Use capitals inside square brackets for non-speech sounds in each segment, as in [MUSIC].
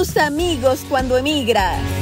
Amigos cuando emigras.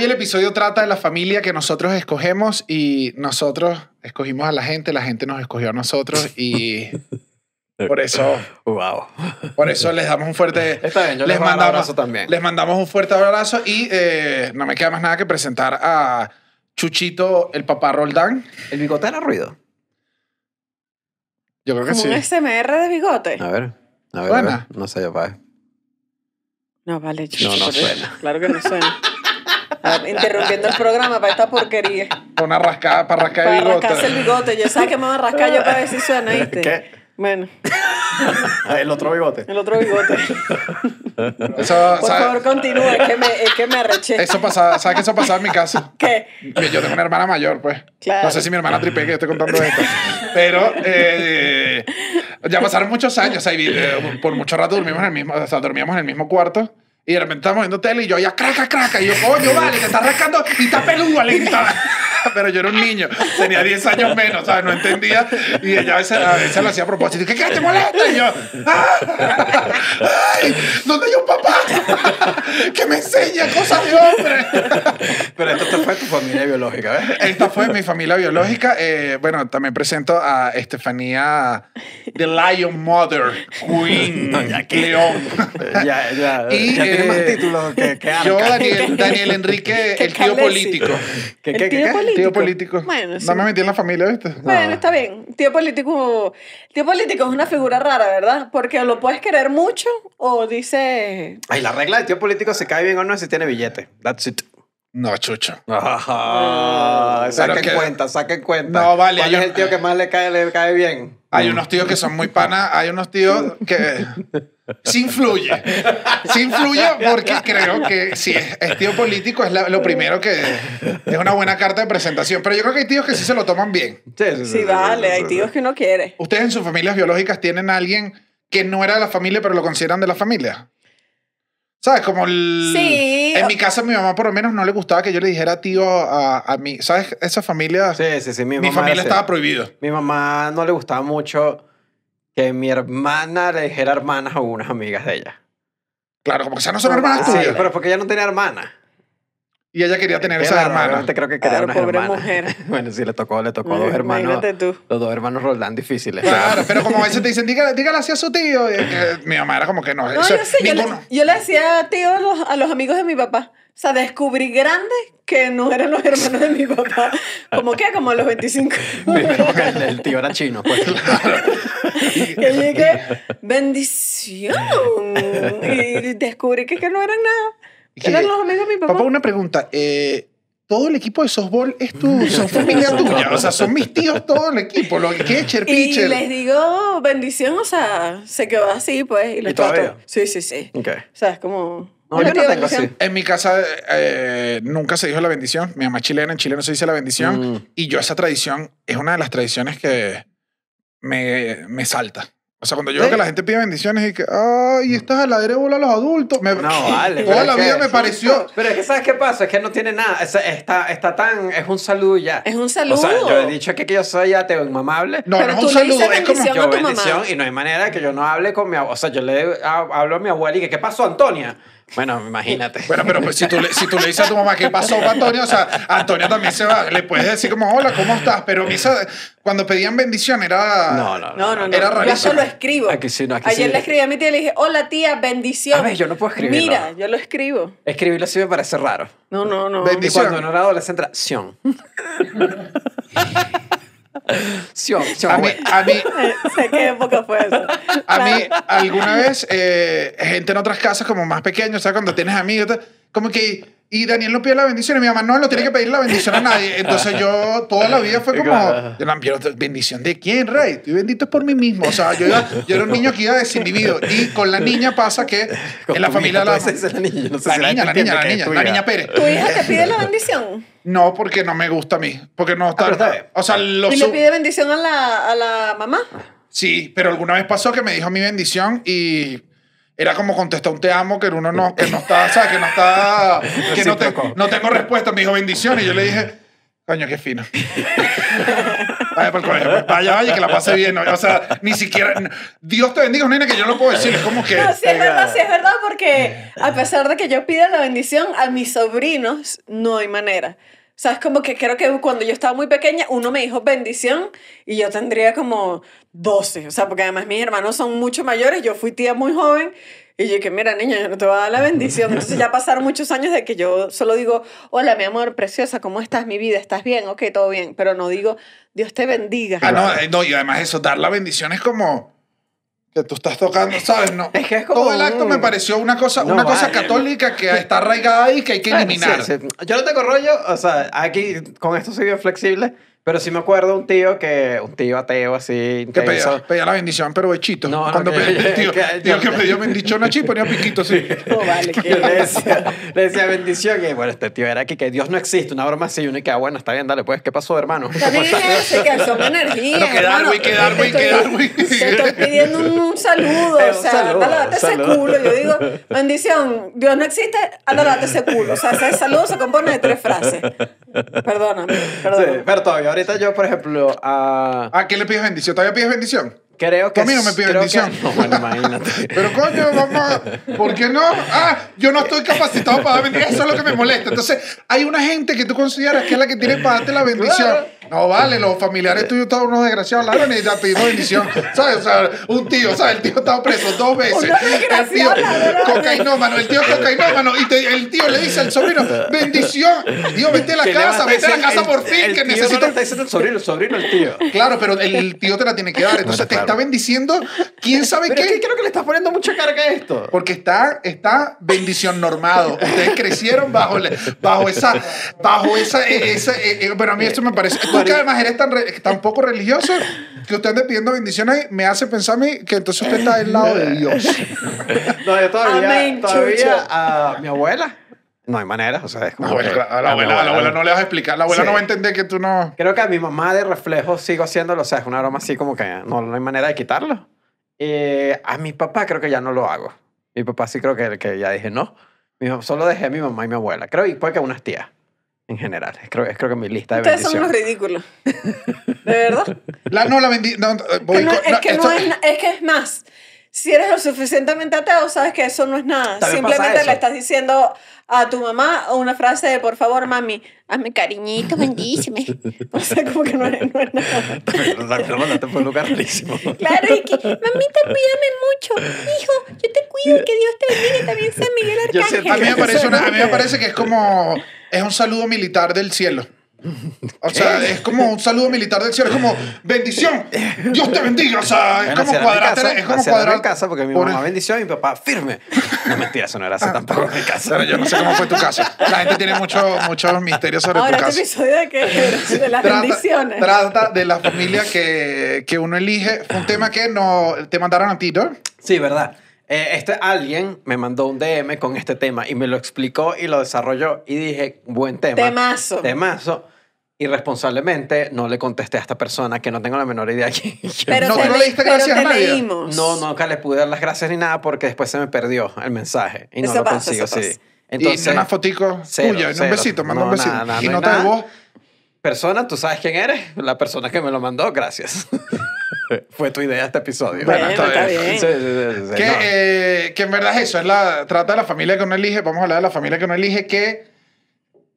Hoy el episodio trata de la familia que nosotros escogemos y nosotros escogimos a la gente, la gente nos escogió a nosotros y [LAUGHS] por eso, Wow. por eso les damos un fuerte... [LAUGHS] Está bien, yo les a dar un abrazo también. Les mandamos un fuerte abrazo y eh, no me queda más nada que presentar a Chuchito, el papá Roldán. ¿El bigote era ruido? Yo creo que Como sí. un SMR de bigote. A ver. A ver, Suena. a ver. No sé, yo, pa. No, vale. No, no suena. Claro que no suena. [LAUGHS] Interrumpiendo el programa para esta porquería. Una rascada para rascar Para el bigote. rascarse el bigote. Yo sabes que me voy a rascar yo para ver si suena, ¿viste? ¿Qué? Bueno, Ah, El otro bigote. el otro bigote. Eso, Por ¿sabe? favor, continúa. Es que me, es que me arreché. Eso pasaba, ¿sabes que eso pasaba en mi casa? ¿Qué? Que Yo tengo una hermana mayor, pues. Claro. No sé si mi hermana tripe que yo estoy contando esto. Pero eh, ya pasaron muchos años. O sea, y, eh, por mucho rato dormimos en el mismo, o sea, dormíamos en el mismo cuarto. Y de repente estábamos viendo tele y yo ya craca, craca. Y yo, coño, vale, te estás rascando y está peludo, le gritaba. [LAUGHS] [LAUGHS] Pero yo era un niño, tenía 10 años menos, ¿sabes? No entendía. Y ella a veces, a veces lo hacía a propósito. ¿Qué, qué te molesta? Y yo, ¡ah! ¡ay! ¿Dónde hay un papá? [LAUGHS] Que me enseña cosas de hombre. [LAUGHS] Pero esto fue tu familia biológica, ¿ves? Esta fue mi familia biológica. Eh, bueno, también presento a Estefanía, The Lion Mother, Queen, No, ya que- León. Ya, ya. Y, ya tiene eh, más títulos que, que Yo. Daniel, Daniel Enrique, Que el tío político. ¿Qué, ¿El qué, tío qué, qué? Político? Tío político. Bueno, sí. No me metí en la familia, ¿viste? Bueno, está bien. Tío político, tío político es una figura rara, ¿verdad? Porque lo puedes querer mucho o dice... Ay, la regla de tío político se cae bien o no si tiene billete. That's it. No, chucho. Ajá. Saquen que- cuenta, saquen cuenta. No, vale, ¿Cuál hay es el tío que más le cae, le cae bien? Hay unos tíos que son muy panas, hay unos tíos que sí influye. Sí influye porque creo que si es, es tío político es la- lo primero que es una buena carta de presentación. Pero yo creo que hay tíos que sí se lo toman bien. Sí, sí, Sí, vale, hay tíos que uno quiere. ¿Ustedes en sus familias biológicas tienen a alguien que no era de la familia pero lo consideran de la familia? ¿Sabes? Como el... Sí. En mi casa a mi mamá por lo menos no le gustaba que yo le dijera tío a, a mí. ¿Sabes? Esa familia... Sí, sí, sí. Mi, mi mamá familia era estaba prohibido. Mi mamá no le gustaba mucho que mi hermana le dijera hermanas a unas amigas de ella. Claro, como que ya no son hermanas Sí, tuyas. pero porque ella no tenía hermana. Y ella quería tener esas Claro, hermanas. obviamente creo que quería Claro, unas pobre hermanas. mujer. [LAUGHS] bueno, sí, le tocó, le tocó a dos hermanos. Imagínate tú. Los dos hermanos Roldán difíciles. Claro, [LAUGHS] pero como a veces te dicen, dígale, dígale así a su tío. y, eh, mi mamá era como que no. No, eso- yo sé, yo le, yo le decía tío a los, a los amigos de mi papá. O sea, descubrí grandes que no eran los hermanos de mi papá. ¿Cómo qué? Como a los 25. el, el tío era chino, pues. que llegué, bendición. Y descubrí que, que no eran nada. Y Que que- eran los amigos de mi papá. Papá, una pregunta. eh, ¿Todo el equipo de softball es tu, son familia [LAUGHS] tuya? O sea, son mis tíos todo el equipo. Lo catcher, Y pitcher. les digo bendición, o sea, se quedó así, pues. Y les ¿Y todavía? Sí, sí, sí. Ok. O sea, es como. No, yo no tengo bendición. así. En mi casa eh, nunca se dijo la bendición. Mi mamá es chilena, en Chile no se dice la bendición. Mm. Y yo esa tradición es una de las tradiciones que me, me salta. O sea, cuando yo veo ¿Sí? que la gente pide bendiciones y que, ay, estás a la bola a los adultos. Me- No, vale. [LAUGHS] Toda la vida que- me pareció. Pero es que, ¿sabes qué pasa? Es que no tiene nada. Es- está, está tan. Es un saludo ya. Es un O sea, saludo. yo he dicho que, que yo soy ateo inmamable. No, Pero no es tú un saludo, es como. bendición. yo a tu mamá. bendición y no hay manera que yo no hable con mi abuela. O sea, yo le ha- hablo a mi abuela y que, ¿qué pasó, Antonia? Bueno, imagínate. Bueno, pero pues, si, tú le, si tú le dices a tu mamá qué pasó con Antonio, o sea, Antonio también se va, le puedes decir como, hola, ¿cómo estás? Pero a mí esa- cuando pedían bendición era... No, no, No, no, no. Era Yo rarísimo. solo escribo. Aquí sí, no, aquí Ayer sí. le escribí a mi tía y le dije, hola tía, bendición. A ver, yo no puedo escribirlo. Mira, yo lo escribo. Escribirlo sí me parece raro. No, no, no. Bendi- Y cuando no era adolescente era [LAUGHS] Sion. Sion, Sion. A mí, a mí, [LAUGHS] sé qué época fue eso. a mí Claro. alguna vez, eh, gente en otras casas como más pequeños, o sea, cuando tienes amigos, como que... Y Daniel no pide la bendición y mi mamá no no tiene que pedir la bendición a nadie. Entonces yo toda la vida fue [LAUGHS] como, bendición de quién, rey. Estoy bendito por mí mismo. O sea, yo, iba- yo era un niño que iba desinhibido. Y con la niña pasa que en la familia la, la niña, no sé la si niña, la niña, la niña, la niña Pérez. ¿Tu hija te pide la bendición? No, porque no me gusta a mí. Porque no está. bien. o sea, lo ¿Y le pide bendición a la, a la mamá? Sí, pero alguna vez pasó que me dijo mi bendición y era como contestar un te amo que uno no, que no está, ¿sabes? Que no está, que no, te- no tengo respuesta. Me dijo bendición y yo le dije, coño, qué fino. Vaya para el colegio, pues, vaya, vaya, que la pase bien. ¿no? O sea, ni siquiera, Dios te bendiga, nena, que yo no lo puedo decir. Es como que, No, sí es verdad, sí es verdad, porque a pesar de que yo pida la bendición, a mis sobrinos no hay manera. O sea, es como que creo que cuando yo estaba muy pequeña, uno me dijo bendición y yo tendría como 12. O sea, porque además mis hermanos son mucho mayores, yo fui tía muy joven y yo que mira, niña, yo no te voy a dar la [LAUGHS] bendición. Entonces ya pasaron muchos años de que yo solo digo, hola, mi amor, preciosa, ¿cómo estás, mi vida? ¿Estás bien? Ok, todo bien. Pero no digo, Dios te bendiga. ah, no, eh, no, y además eso, dar la bendición es como que tú estás tocando, ¿sabes? No, [LAUGHS] Es que es como todo el acto un- me pareció una cosa, No una cosa vale. católica que está arraigada ahí que hay que eliminar. sí, sí. Yo no tengo rollo, o sea, aquí con esto soy bien flexible, pero sí me acuerdo un tío que, un tío ateo así, Que pedía, pedía la bendición, pero hechito. No, no, Cuando que- pedía, el tío, que- tío yo- que pedía bendición a chi ponía piquito así. [LAUGHS] No vale, [LAUGHS] que le decía, le decía bendición y bueno, este tío era que, que Dios no existe, una broma así, y uno y que, ah, bueno, está bien, dale, pues, ¿qué pasó, hermano? También es [LAUGHS] ese, que son energías. Pero que hermano. Darwin, que Darwin, Te que estoy- Darwin. Te estoy pidiendo un saludo. Eh, o un sea, saludo, un ese saludo. culo. Yo digo, bendición, Dios no existe, anda, date ese culo. O sea, ese saludo se compone de tres frases. Perdóname, Sí, perdóname. pero todavía, ahorita yo, por ejemplo, a ¿A quién le pides bendición? ¿Todavía pides bendición? creo que... a mí no me pide creo bendición. que- [LAUGHS] no, bueno, imagínate. [LAUGHS] Pero coño, mamá, ¿por qué no? Ah, yo no estoy capacitado para dar bendición. Eso es lo que me molesta. Entonces, hay una gente que tú consideras que es la que tiene para darte la bendición. Claro. No, vale, los familiares tuyos todos unos desgraciados ladrones y ya pedimos bendición. [LAUGHS] ¿Sabes? O sea, un tío, ¿sabes? El tío estaba preso dos veces. El tío, cocainómano, el tío cocainómano. Y te- el tío le dice al sobrino, bendición. Tío, vete a la casa, vete a la casa el- por fin, el que tío no necesito te está diciendo el sobrino, el sobrino el tío. Claro, pero el tío te la tiene que dar. Entonces Bueno, te claro. está bendiciendo. ¿Quién sabe Pero es qué? que creo que le estás poniendo mucha carga a esto. Porque está, está bendición normado. Ustedes crecieron bajo, bajo esa, bajo esa, eh, esa eh, eh, pero a mí esto me parece. Tú que además eres tan, re- tan poco religioso que usted ande pidiendo bendición ahí, me hace pensar a mí que entonces usted está del lado de Dios. [LAUGHS] No, yo todavía, Amén, todavía a mi abuela. No hay manera, o sea, es como. La abuela, a la abuela, a la abuela no le vas a explicar. La abuela Sí. no va a entender que tú no. Creo que a mi mamá de reflejo sigo haciéndolo, o sea, es una broma así como que no, no hay manera de quitarlo. Eh, a mi papá creo que ya no lo hago. Mi papá sí creo que, que ya dije no. Solo dejé a mi mamá y mi abuela. Creo y puede que unas tías en general. Creo, creo que mi lista de Ustedes son unos ridículos. [LAUGHS] De verdad. La, no, la bendición. No, voy Que no- es, no, que esto- no es, es que es más. Si eres lo suficientemente ateo, sabes que eso no es nada. También Simplemente le estás diciendo a tu mamá una frase de por favor, mami, hazme cariñito, bendíceme. [LAUGHS] O sea, como que no es, no es nada. Mandaste por un lugar rarísimo. Claro, y que, mamita, cuídame mucho. Hijo, yo te cuido, que Dios te bendiga. y También San Miguel Yo Arcángel. siento A mí, me parece una- a mí me parece que es como. Es un saludo militar del cielo. O sea, es como un saludo militar del cielo. Es como bendición. Dios te bendiga. O sea, es Bueno, como casa, Es como cuadrar. casa porque mi por- mamá bendición y mi papá firme. No mentira, eso no era así tampoco en mi casa. Pero yo no sé cómo fue tu caso. La gente tiene mucho- muchos misterios sobre Ahora, tu este caso. episodio de, que, de las Trata, bendiciones. trata de la familia que, que uno elige. Fue un tema que no, te mandaron a ti, ¿no? Sí, verdad. Eh, este alguien me mandó un DM con este tema y me lo explicó y lo desarrolló y dije, buen tema. Temazo. Temazo. Irresponsablemente no le contesté a esta persona que no tengo la menor idea quién. [LAUGHS] Pero No, te, no le- diste pero gracias te a nadie. leímos. No, nunca le pude dar las gracias ni nada porque después se me perdió el mensaje y no Eso lo pasa, consigo, eso sí. pasa. Entonces, y una fotico cero, tuya, y un cero. besito, manda un No, besito. nada, nada, y no hay nota de nada. voz. persona, tú sabes quién eres, la persona que me lo mandó, gracias. [LAUGHS] [LAUGHS] Fue tu idea este episodio. Bueno, está está bien. bien. Sí, sí, sí, sí, Que, no. eh, que en verdad es eso, es la, trata de la familia que uno elige, vamos a hablar de la familia que uno elige, que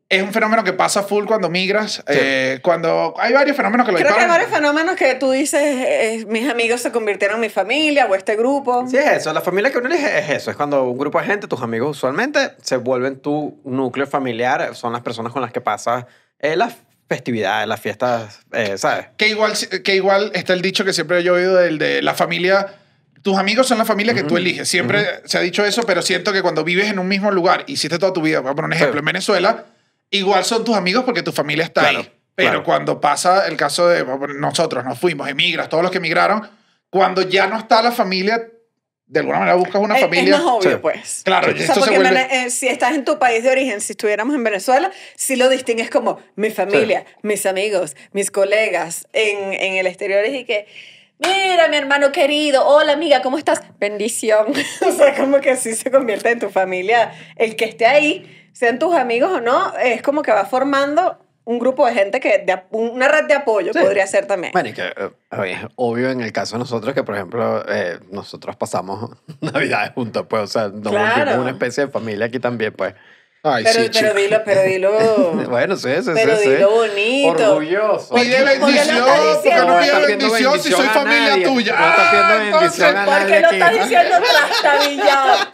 es un fenómeno que pasa full cuando migras, eh, cuando hay varios fenómenos que lo Creo que hay disparan. varios fenómenos que tú dices, eh, mis amigos se convirtieron en mi familia o este grupo. Sí, es eso. La familia que uno elige es eso. Es cuando un grupo de gente, tus amigos usualmente, se vuelven tu núcleo familiar. Son las personas con las que pasas eh, las festividades, las fiestas, eh, ¿sabes? Que igual, que igual está el dicho que siempre yo he oído del de la familia. Tus amigos son la familia que tú eliges. Siempre se ha dicho eso, pero siento que cuando vives en un mismo lugar, hiciste toda tu vida, voy a poner un ejemplo, Sí. en Venezuela, igual son tus amigos porque tu familia está Claro, ahí. Pero claro. cuando pasa el caso de nosotros, nos fuimos, emigras, todos los que emigraron, cuando ya no está la familia, de alguna manera buscas una Es- familia. Es más obvio, Sí. pues. Claro, O sea, esto se porque en vuelve- eh, si estás en tu país de origen, si estuviéramos en Venezuela, sí lo distingues como mi familia, mis amigos, mis colegas. En, en el exterior es y que, mira, mi hermano querido, hola amiga, ¿cómo estás? Bendición. [LAUGHS] o sea, como que sí se convierte en tu familia. El que esté ahí, sean tus amigos o no, es como que va formando un grupo de gente que, de una red de apoyo Sí. podría ser también. Bueno, y que eh, es obvio en el caso de nosotros que, por ejemplo, eh, nosotros pasamos [LAUGHS] Navidades juntos, pues, o sea, nos Claro. volvimos una especie de familia aquí también, pues. Ay, pero, sí, pero dilo, pero dilo. [LAUGHS] Bueno, sí, sí, Pero sí. sí. dilo bonito. Orgulloso. Pide ¿Por bendición, porque no pide bendición si soy familia nadie. tuya. No estás pidiendo Ah, bendición entonces, a ¿Por nadie qué lo aquí. estás diciendo trastabillado? [LAUGHS]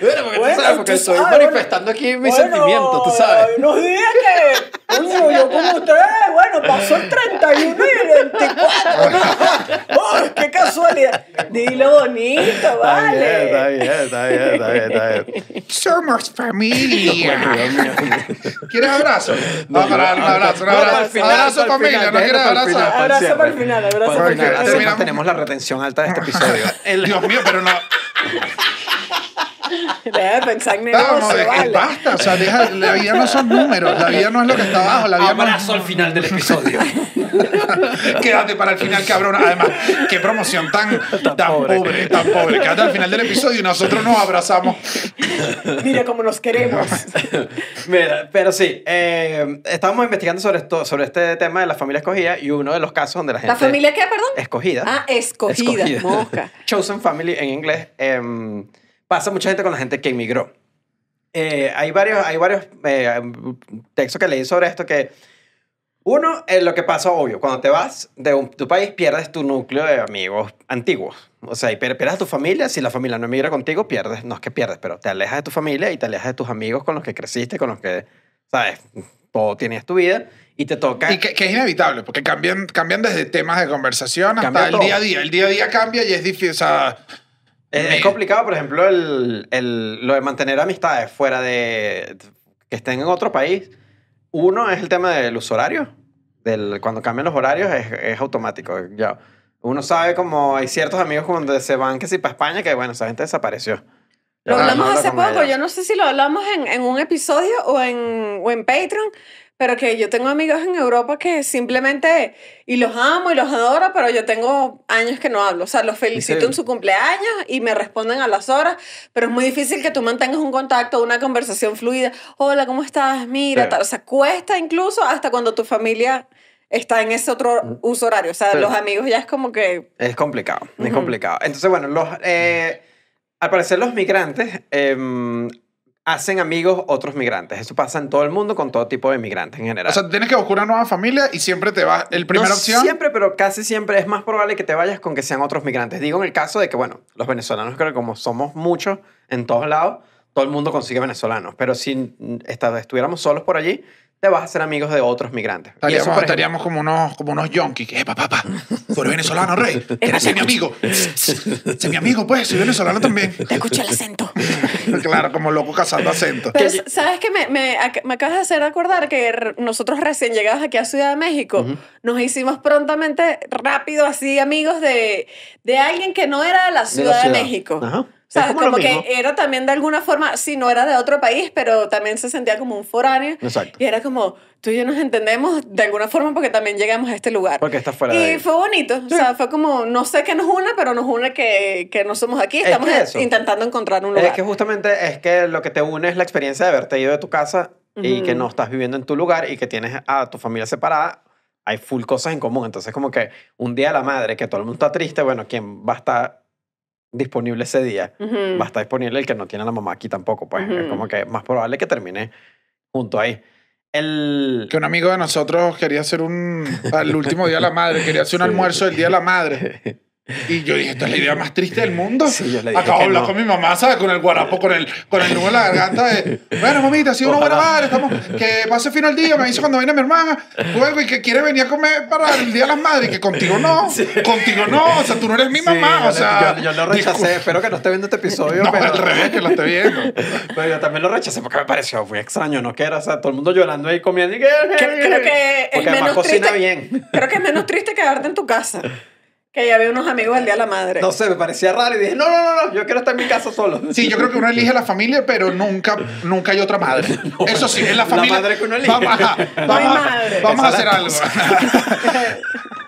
Bueno, porque Bueno, tú sabes, porque tú estoy sabes. manifestando aquí mis Bueno, sentimientos, tú sabes. Hay unos días que, coño, yo como ustedes, bueno, pasó el 31 y el 24. ¿no? ¡Ay, qué casualidad! Dilo bonito, Está bien, está vale. bien, está bien, está bien, está bien. Somos familia. ¿Quieres abrazo? No, Vamos a dar un abrazo, un abrazo. final, abrazo familia, final, ¿no quieres para abrazo? para Abrazo para el final, abrazo Para el para final. Terminamos. mantenemos la retención alta de este episodio. Dios mío, pero no. [LAUGHS] Deja de pensar en Vamos, negocio, es- vale. basta. O sea, deja- la vida no son números. La vida no es lo que está abajo. La vida no Abrazo al final del episodio. [LAUGHS] Quédate para el final, cabrón. Además, qué promoción [LAUGHS] tan, tan, pobre. pobre. tan pobre. Quédate al final del episodio y nosotros nos abrazamos. Mira cómo nos queremos. [LAUGHS] Mira, pero sí, eh, estábamos investigando sobre, esto, sobre este tema de la familia escogida y uno de los casos donde la gente... ¿La familia qué, perdón? Escogida. Ah, escogida, mosca. Chosen Family en inglés. em, pasa mucha gente con la gente que emigró. Eh, hay varios, hay varios eh, textos que leí sobre esto que... Uno, eh, lo que pasa, obvio, cuando te vas de un- tu país pierdes tu núcleo de amigos antiguos. O sea, y pier- pierdes a tu familia. Si la familia no emigra contigo, pierdes. No es que pierdes, pero te alejas de tu familia y te alejas de tus amigos con los que creciste, con los que, ¿sabes? Todo tienes tu vida y te toca... Y que, que es inevitable, porque cambian, cambian desde temas de conversación hasta Cambia el todo. día a día. El día a día cambia y es difícil. O sea, Es, es complicado, por ejemplo, el, el- lo de mantener amistades fuera de... que estén en otro país. Uno es el tema del uso horario. Del, cuando cambian los horarios es, es automático. Ya. Uno sabe como hay ciertos amigos cuando se van que si para España que bueno, esa gente desapareció. Lo hablamos hace poco, ella. yo no sé si lo hablamos en, en un episodio o en, o en Patreon, pero que yo tengo amigos en Europa que simplemente, y los amo y los adoro, pero yo tengo años que no hablo. O sea, los felicito Sí. en su cumpleaños y me responden a las horas, pero es muy difícil que tú mantengas un contacto, una conversación fluida. Hola, ¿cómo estás? Mira, tal. O sea, cuesta incluso hasta cuando tu familia está en ese otro uso horario. O sea, Sí. los amigos ya es como que... Es complicado, es complicado. Entonces, bueno, los, eh, al parecer los migrantes em, hacen amigos otros migrantes. Eso pasa en todo el mundo con todo tipo de migrantes en general. o sea, tienes que buscar una nueva familia y siempre te va. El primera no opción. siempre, pero casi siempre es más probable que te vayas con que sean otros migrantes. Digo en el caso de que, bueno, los venezolanos creo que como somos muchos en todos lados, todo el mundo consigue venezolanos. Pero si estuviéramos solos por allí, te vas a hacer amigos de otros migrantes. Y Estaríamos, eso, estaríamos como unos, como unos yonkis. Que, papá, papá, tú eres venezolano, rey. ¿Quieres ser mi amigo? [LAUGHS] sé mi amigo, pues. Soy venezolano también. Te escucho el acento. [LAUGHS] claro, como loco cazando acento. Pero, Que- ¿sabes qué? Me, me, me acabas de hacer acordar que nosotros recién llegados aquí a Ciudad de México, nos hicimos prontamente, rápido, así, amigos de, de alguien que no era de la de Ciudad la de, ciudad. México. Ajá. O sea, Es como, lo que era también de alguna forma, sí, no era de otro país, pero también se sentía como un foráneo. Exacto. Y era como, tú y yo nos entendemos de alguna forma porque también llegamos a este lugar. Porque estás fuera y de ahí. fue bonito. O sea, fue como, no sé qué nos une, pero nos une que, que no somos aquí. Es Estamos que eso. intentando encontrar un lugar. Es que justamente es que lo que te une es la experiencia de haberte ido de tu casa y Ujú. que no estás viviendo en tu lugar y que tienes a tu familia separada hay full cosas en común. Entonces, como que un día de la madre, que todo el mundo está triste, bueno, ¿quién va a estar disponible ese día? Ujú. Va a estar disponible el que no tiene a la mamá aquí tampoco, pues. Es como que más probable que termine junto ahí. El... Que un amigo de nosotros quería hacer un. Al último día de la madre, quería hacer un [LAUGHS] Sí. almuerzo del día de la madre. [LAUGHS] Y yo dije, esta es la idea más triste del mundo. Sí, yo le dije Acabo de que hablar no. con mi mamá, ¿sabes? Con el guarapo, con el, con el nudo en la garganta de, bueno, mamita, ha sido una buena Ojalá. madre, estamos, que pase fino el día, me dice cuando viene mi hermana, luego y que quiere venir a comer para el Día de las Madres, y que contigo no, [LAUGHS] contigo no, o sea, tú no eres mi Sí, mamá, o sea. yo, yo lo rechacé. discul- Espero que no esté viendo este episodio. [LAUGHS] No, pero... al revés, que lo esté viendo. [LAUGHS] Pero yo también lo rechacé porque me pareció muy extraño. No quiero, o sea, todo el mundo llorando ahí comiendo. Y que, Creo, creo que es Porque además menos cocina triste. bien. Creo que es menos triste quedarte en tu casa. Que ya había unos amigos el día de la madre. No sé, me parecía raro y dije, no, no, no, no, yo quiero estar en mi casa solo. Sí, yo creo que uno elige la familia, pero nunca, nunca hay otra madre. [LAUGHS] Eso sí, en la La familia. madre que uno elige. Vamos, ajá, No vamos, hay a- madre. vamos a Esa hacer es la algo.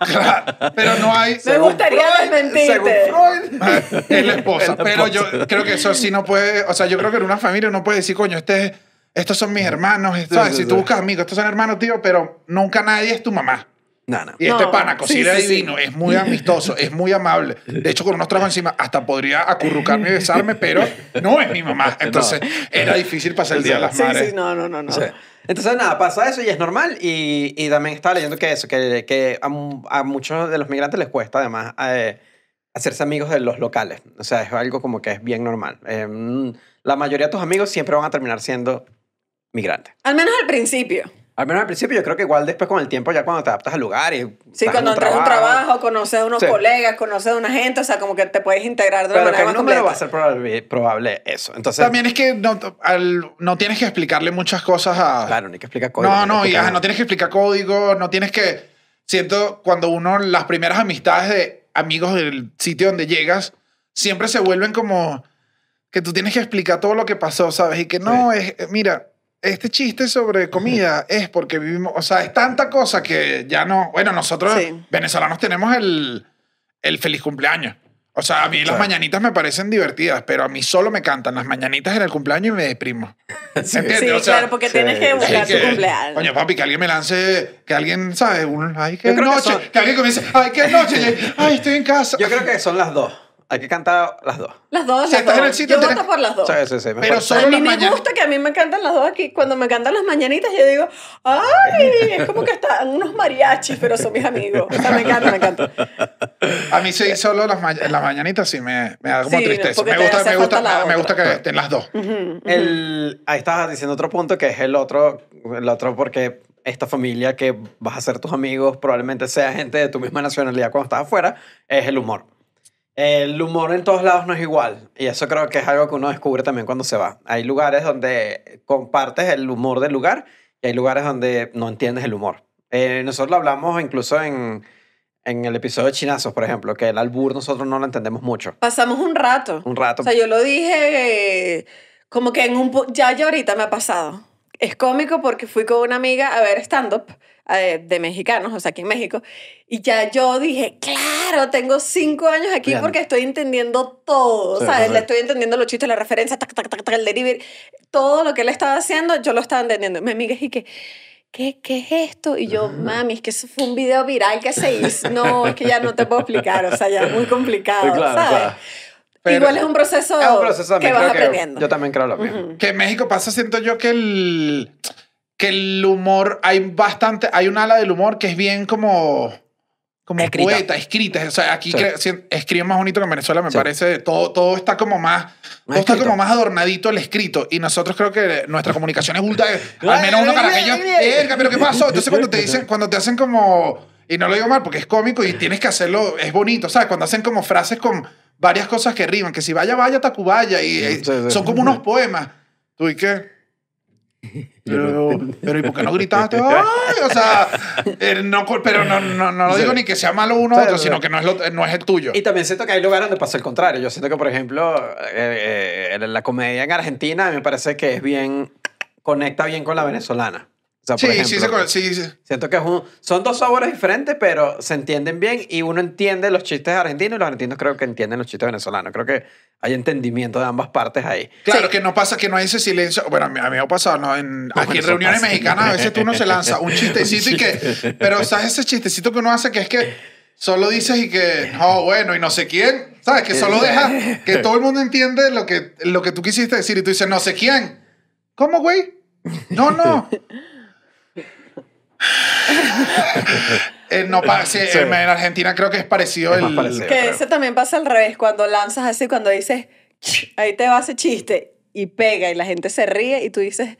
Claro, [LAUGHS] pero no hay. Me gustaría desmentirte. Freud. Es la esposa. [LAUGHS] Es la Pero yo creo que eso sí no puede. O sea, yo creo que en una familia uno puede decir, coño, este, estos son mis hermanos. ¿sabes? sí, si tú sí. buscas amigos, estos son hermanos, tío, pero nunca nadie es tu mamá. No, no. Y este No, pana cocina sí, sí, divino, es muy amistoso, es muy amable. De hecho, con unos tragos encima, hasta podría acurrucarme y besarme, pero no es mi mamá. Entonces, era difícil pasar el día de las Sí, madres. sí, no, no, no. no. Sí. Entonces, nada, pasa eso y es normal. Y, y también estaba leyendo que eso, que, que a, a muchos de los migrantes les cuesta además eh, hacerse amigos de los locales. O sea, es algo como que es bien normal. Eh, mm, la mayoría de tus amigos siempre van a terminar siendo migrantes. Al menos al principio. Al menos al principio, yo creo que igual después con el tiempo, ya cuando te adaptas al lugar y. Sí, en cuando entras a un trabajo, conoces a unos Sí. colegas, conoces a una gente, o sea, como que te puedes integrar de una Pero que manera el más número completa. va a ser probable, probable eso. Entonces, También es que no, al- no tienes que explicarle muchas cosas a. claro, ni que explica código. no, que no, y ajá, no tienes que explicar código, no tienes que. Siento cuando uno, las primeras amistades de amigos del sitio donde llegas, siempre se vuelven como que tú tienes que explicar todo lo que pasó, ¿sabes? Y que no, es, mira, este chiste sobre comida es porque vivimos, o sea, es tanta cosa que ya no, bueno, nosotros Sí. venezolanos tenemos el, el feliz cumpleaños. O sea, a mí las Sí. mañanitas me parecen divertidas, pero a mí solo me cantan las mañanitas en el cumpleaños y me deprimo. [LAUGHS] ¿Entiendes? Sí, O sea, claro, porque sí, tienes que sí, buscar Sí, tu cumpleaños. Coño, papi, que alguien me lance, que alguien, ¿sabes? Un, ay, qué Yo creo que noche. son- Que, alguien comience, ay, qué noche. Ay, estoy en casa. Yo creo que son las dos. Hay que cantar las dos. Las dos, Si las estás en dos. el sitio, Yo tienes- voto por las dos. Sí, sí, sí. me Pero parece. solo a mí las me mañanas. gusta que a mí me cantan las dos aquí. Cuando me cantan las mañanitas, yo digo, ¡ay! Es como que están unos mariachis, pero son mis amigos. O sea, me encanta, me encanta. A mí sí, solo las, ma- las mañanitas sí me, me da como Sí, tristeza. porque Me te gusta, hace me, gusta, falta la me gusta que estén las dos. El, ahí estabas diciendo otro punto que es el otro, el otro porque esta familia que vas a ser tus amigos probablemente sea gente de tu misma nacionalidad cuando estás afuera, es el humor. El humor en todos lados no es igual y eso creo que es algo que uno descubre también cuando se va. Hay lugares donde compartes el humor del lugar y hay lugares donde no entiendes el humor. Eh, nosotros lo hablamos incluso en, en el episodio de Chinazos, por ejemplo, que el albur nosotros no lo entendemos mucho. Pasamos un rato. Un rato. O sea, yo lo dije eh, como que en un... Ya, ya ahorita me ha pasado. Es cómico porque fui con una amiga a ver stand-up eh, de mexicanos, o sea, aquí en México, y ya yo dije, claro, tengo cinco años aquí Bien. porque estoy entendiendo todo, Sí, ¿sabes? sí. Le estoy entendiendo los chistes, la referencia, tac, tac, tac, tac, el delivery, todo lo que él estaba haciendo, yo lo estaba entendiendo. Mi amiga es y que... ¿Qué, ¿Qué es esto? Y yo, mami, es que eso fue un video viral que se hizo. No, es que ya no te puedo explicar, o sea, ya es muy complicado, Claro, ¿sabes? claro. Pero- Igual es un proceso, Es un proceso que vas creo que aprendiendo. yo también creo lo mismo. Ujú. Que en México pasa, siento yo que el, que el humor, hay bastante, hay un ala del humor que es bien como, como Escrita. poeta, escrita. O sea, aquí Sí. escriben más bonito que en Venezuela, me Sí. parece. Todo, todo está como más, todo está como más adornadito el escrito. Y nosotros creo que nuestra comunicación es ultra. [LAUGHS] al menos uno caraqueño, ay, ay. "Verga, pero ¿qué pasó? Entonces cuando te [LAUGHS] dicen, cuando te hacen como, y no lo digo mal porque es cómico y tienes que hacerlo, es bonito, ¿sabes? Cuando hacen como frases con varias cosas que riman, que si vaya, vaya, Tacubaya, y eh, Sí, sí. son como unos poemas. ¿Tú y qué? [LAUGHS] Pero, pero ¿y por qué no gritaste? ¡Ay! O sea, eh, no, pero no, no, no lo digo ni que sea malo uno otro, sino que no es, lo- no es el tuyo. Y también siento que hay lugares donde pasa el contrario. Yo siento que, por ejemplo, eh, eh, la comedia en Argentina me parece que es bien, conecta bien con la venezolana. O sea, por Sí, ejemplo, sí, se con- sí, sí. Siento que es un, son dos sabores diferentes, pero se entienden bien y uno entiende los chistes argentinos y los argentinos creo que entienden los chistes venezolanos. Creo que hay entendimiento de ambas partes ahí. Claro, que no pasa, que no hay ese silencio. Bueno, a mí, me ha pasado, ¿no? En, aquí en reuniones pasa. mexicanas a veces tú no se lanza un chistecito y que... [LAUGHS] Pero ¿sabes ese chistecito que uno hace que es que solo dices y que... Oh, bueno, y no sé quién. ¿Sabes? Que solo deja que todo el mundo entiende lo que, lo que tú quisiste decir y tú dices, no sé quién. ¿Cómo, güey? No, no. [LAUGHS] Eh, no sí. En Argentina creo que es parecido Es más el... parecido. Que creo. ese también pasa al revés, cuando lanzas así, cuando dices, ahí te va ese chiste y pega y la gente se ríe y tú dices,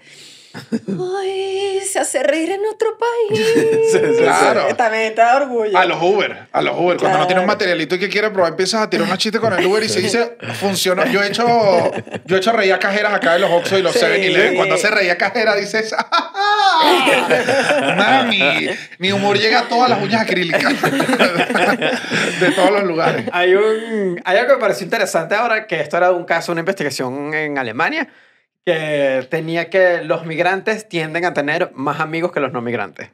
ay, se hace reír en otro país. [LAUGHS] Sí, sí, sí. Claro. También te da orgullo. A los Uber, a los Uber. Cuando no Claro. tienes un materialito y que quieres probar, empiezas a tirar unos chistes con el Uber y se dice, funcionó. Yo he hecho, yo he hecho reír a cajeras acá de los Oxxo y los Sí. 7-Eleven. Cuando se reía cajera, dices, Nada, mi, mi humor llega a todas las uñas acrílicas [LAUGHS] de todos los lugares. Hay, un, hay algo que me pareció interesante ahora, que esto era un caso, una investigación en Alemania, que tenía que los migrantes tienden a tener más amigos que los no migrantes.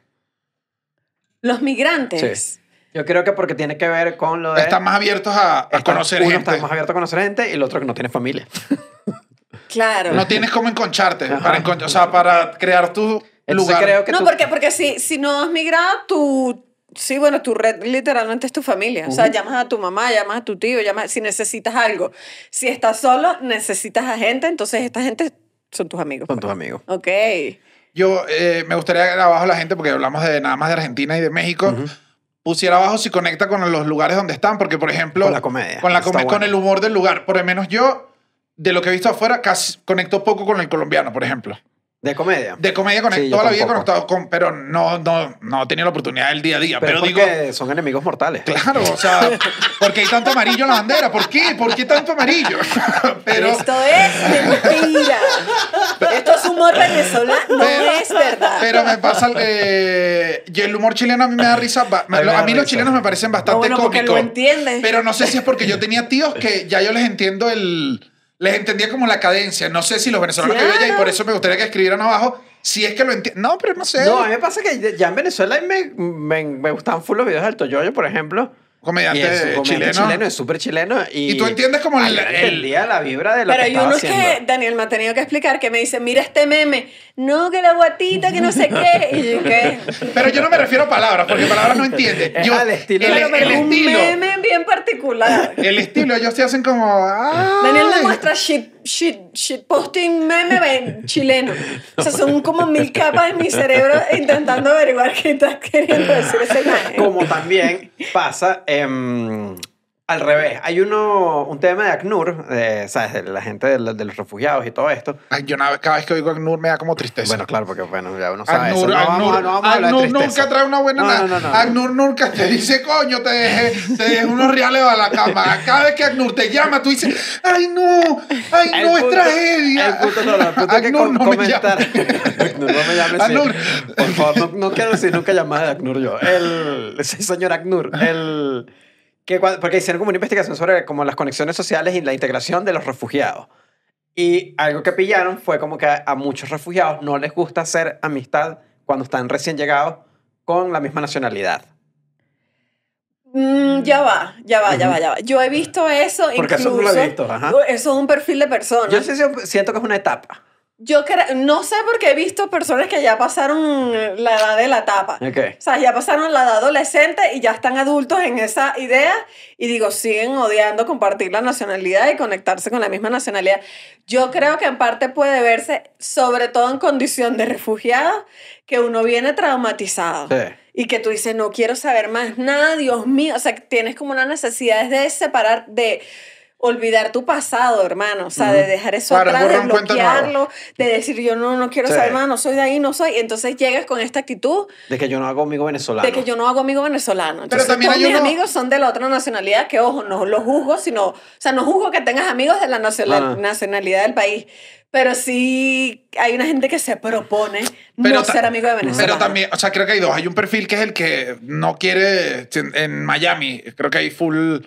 Los migrantes. Yo creo que porque tiene que ver con lo de... Están más abiertos a, a están- conocer uno gente. está más abierto a conocer gente y el otro que no tiene familia. [LAUGHS] Claro. No tienes cómo enconcharte, Ajá. para encon- o sea, para crear tu Entonces lugar. creo que No, tú- porque, porque si, si no has migrado, tu... Sí, bueno, tu red literalmente es tu familia. O sea, llamas a tu mamá, llamas a tu tío, llamas si necesitas algo. Si estás solo, necesitas a gente, entonces esta gente son tus amigos. son tus amigos. Ok. Yo eh, me gustaría que abajo la gente, porque hablamos de nada más de Argentina y de México, pusiera abajo si conecta con los lugares donde están, porque por ejemplo... Con la comedia. Con, la come- con el humor del lugar. Por lo menos yo, de lo que he visto afuera, casi conecto poco con el colombiano, por ejemplo. De comedia. De comedia Sí, yo toda la vida conectado con, pero no, no, no he tenido la oportunidad del día a día. pero Pero, digo, porque son enemigos mortales. claro, o sea, porque hay tanto amarillo en la bandera. ¿Por qué? ¿Por qué tanto amarillo? [LAUGHS] pero, Esto es mentira. Esto es humor venezolano. No es verdad. Pero me pasa. eh, y el humor chileno a mí me da risa. A mí a los risa. chilenos me parecen bastante No, bueno, porque cómicos. lo entiendes. Pero no sé si es porque yo tenía tíos que ya yo les entiendo el. Les entendía como la cadencia. No sé si los venezolanos que viven allá y Claro. por eso me gustaría que escribieran abajo. Si es que lo entienden. No, pero no sé. No, a mí me pasa que ya en Venezuela me, me, me gustaban full los videos del Toyoyo, por ejemplo. Comediante es chileno. chileno, es súper chileno. Y, Y tú entiendes como Ay, el- el- entendía la vibra de lo Pero que hay unos haciendo. que Daniel me ha tenido que explicar que me dicen, mira este meme, no, que la guatita, que no sé qué. Y yo, ¿qué? Pero yo no me refiero a palabras, porque palabras no entiende. Es [LAUGHS] Yo, al estilo el, el es un estilo. meme bien particular. El estilo, ellos se hacen como. Daniel me "Ay". muestra shit, shit, shit posting meme ven- chileno. O sea, son como mil capas en mi cerebro intentando averiguar qué estás queriendo decir esa imagen. Como también pasa em, al revés. Hay uno, un tema de ACNUR, de, ¿sabes? De la gente de, los- de los refugiados y todo esto. Ay, yo cada vez que oigo ACNUR me da como tristeza. Bueno, claro, porque bueno, ya uno sabe ACNUR, eso. No ACNUR, no vamos a nunca trae una buena No, no. ACNUR nunca te dice, coño, te dejé, te dejé unos reales a la cama. Cada vez que ACNUR te llama, tú dices, ay no, ay El no, es tragedia. El punto, no, no, el punto que no me comentar. llame. ACNUR no me llame, sí. ACNUR. Por favor, no, no quiero decir nunca llamada de ACNUR yo. El, señor ACNUR, el, que, porque hicieron como una investigación sobre como las conexiones sociales y la integración de los refugiados. Y algo que pillaron fue como que a, a muchos refugiados no les gusta hacer amistad cuando están recién llegados con la misma nacionalidad. Mm, ya va, ya va, ya va, ya va. Yo he visto eso Porque eso incluso. no lo he visto, ajá. Eso es un perfil de persona. Yo sí si- siento que es una etapa. Yo cre- no sé porque he visto personas que ya pasaron la edad de la etapa. Ok. O sea, ya pasaron la edad adolescente y ya están adultos en esa idea y digo, siguen odiando compartir la nacionalidad y conectarse con la misma nacionalidad. Yo creo que en parte puede verse, sobre todo en condición de refugiado, que uno viene traumatizado. Sí. Y que tú dices, no quiero saber más nada, Dios mío. O sea, tienes como una necesidad de separar, de olvidar tu pasado, hermano. O sea, de dejar eso Claro, atrás, de bloquearlo, de decir, yo no, no quiero Sí. saber más, no soy de ahí, no soy. Entonces llegas con esta actitud De que yo no hago amigo venezolano. de que yo no hago amigo venezolano. Entonces, también todos mis uno- amigos son de la otra nacionalidad, que ojo, no los juzgo, sino, o sea, no juzgo que tengas amigos de la nacional- Ah. nacionalidad del país, pero sí hay una gente que se propone no ta- ser amigo de Venezuela. Pero también, o sea, creo que hay dos. Hay un perfil que es el que no quiere, en Miami, creo que hay full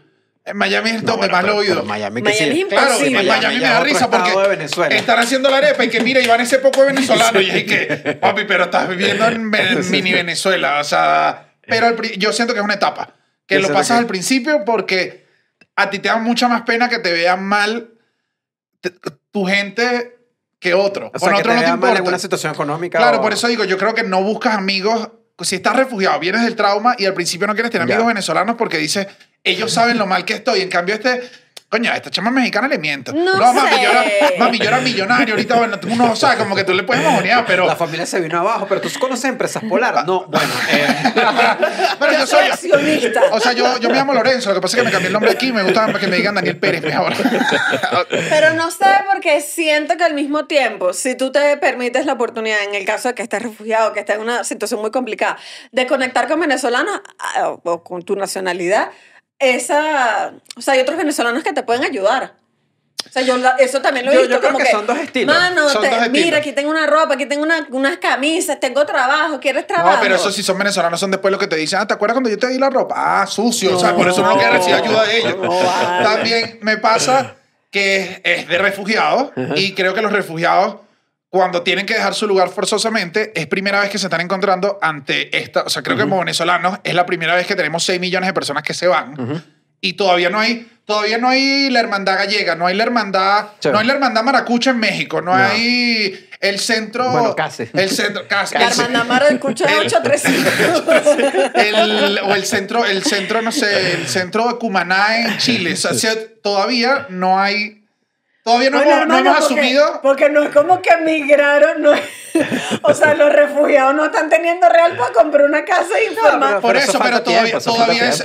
En Miami es No, donde más lo he oído. Miami, que Miami sí. es Claro, imposible. en Miami me ya da es otro risa estado de porque Venezuela. están haciendo la arepa y que mira, Iván ese poco venezolano. [LAUGHS] Y es que, papi, pero estás viviendo en Ve- [LAUGHS] mini Venezuela. O sea, pero al pri- yo siento que es una etapa. Que lo pasas que- al principio porque a ti te da mucha más pena que te vean mal te- tu gente que otro. O sea, Con que otro te no te mal en importa. una situación económica. Claro, o- por eso digo, yo creo que no buscas amigos. Si estás refugiado, vienes del trauma y al principio no quieres tener Ya. amigos venezolanos porque dices, ellos saben lo mal que estoy. En cambio, este, coño, a esta chama mexicana le miento. No mami, sé. yo era, mami, yo era millonario. Ahorita, bueno, tú no, sea, como que tú le puedes mojonear, pero. La familia se vino abajo, pero tú conoces empresas polar. No, bueno. eh, [LAUGHS] pero Yo soy accionista. O sea, yo, yo me llamo Lorenzo. Lo que pasa es que me cambié el nombre aquí. Me gusta que me digan Daniel Pérez mejor. Pero no sé porque siento que al mismo tiempo, si tú te permites la oportunidad, en el caso de que estés refugiado, que estés en una situación muy complicada, de conectar con venezolanos ah, o, o con tu nacionalidad, esa, o sea, hay otros venezolanos que te pueden ayudar. O sea, yo la- eso también lo he Yo- visto yo creo como que son dos estilos. Mano, Son te- dos estilos. mira, aquí tengo una ropa, aquí tengo una- unas camisas, tengo trabajo, ¿quieres trabajo? No, pero eso sí son venezolanos, son después los que te dicen, ah, ¿te acuerdas cuando yo te di la ropa? Ah, sucio. o sea, por eso no quiere recibir ayuda de ellos. No, vale. También me pasa que es de refugiados y creo que los refugiados, cuando tienen que dejar su lugar forzosamente, es primera vez que se están encontrando ante esta. O sea, creo que como venezolanos es la primera vez que tenemos 6 millones de personas que se van. Y todavía no hay, todavía no hay la hermandad gallega, no hay la hermandad, Sí. no hay la hermandad maracucha en México, no, No. hay el centro, Bueno, casi. el centro, casi, La el ce- hermana Mara escucha 835. el, o el centro, el centro, no sé, el centro de Cumaná en Chile. O sea, todavía no hay. Todavía no, Bueno, hemos, no hermano, hemos porque- asumido. Porque no es como que migraron, no es- [LAUGHS] o sea, los refugiados no están teniendo real para comprar una casa y formar. pero- Por eso pero todavía, todavía, ese-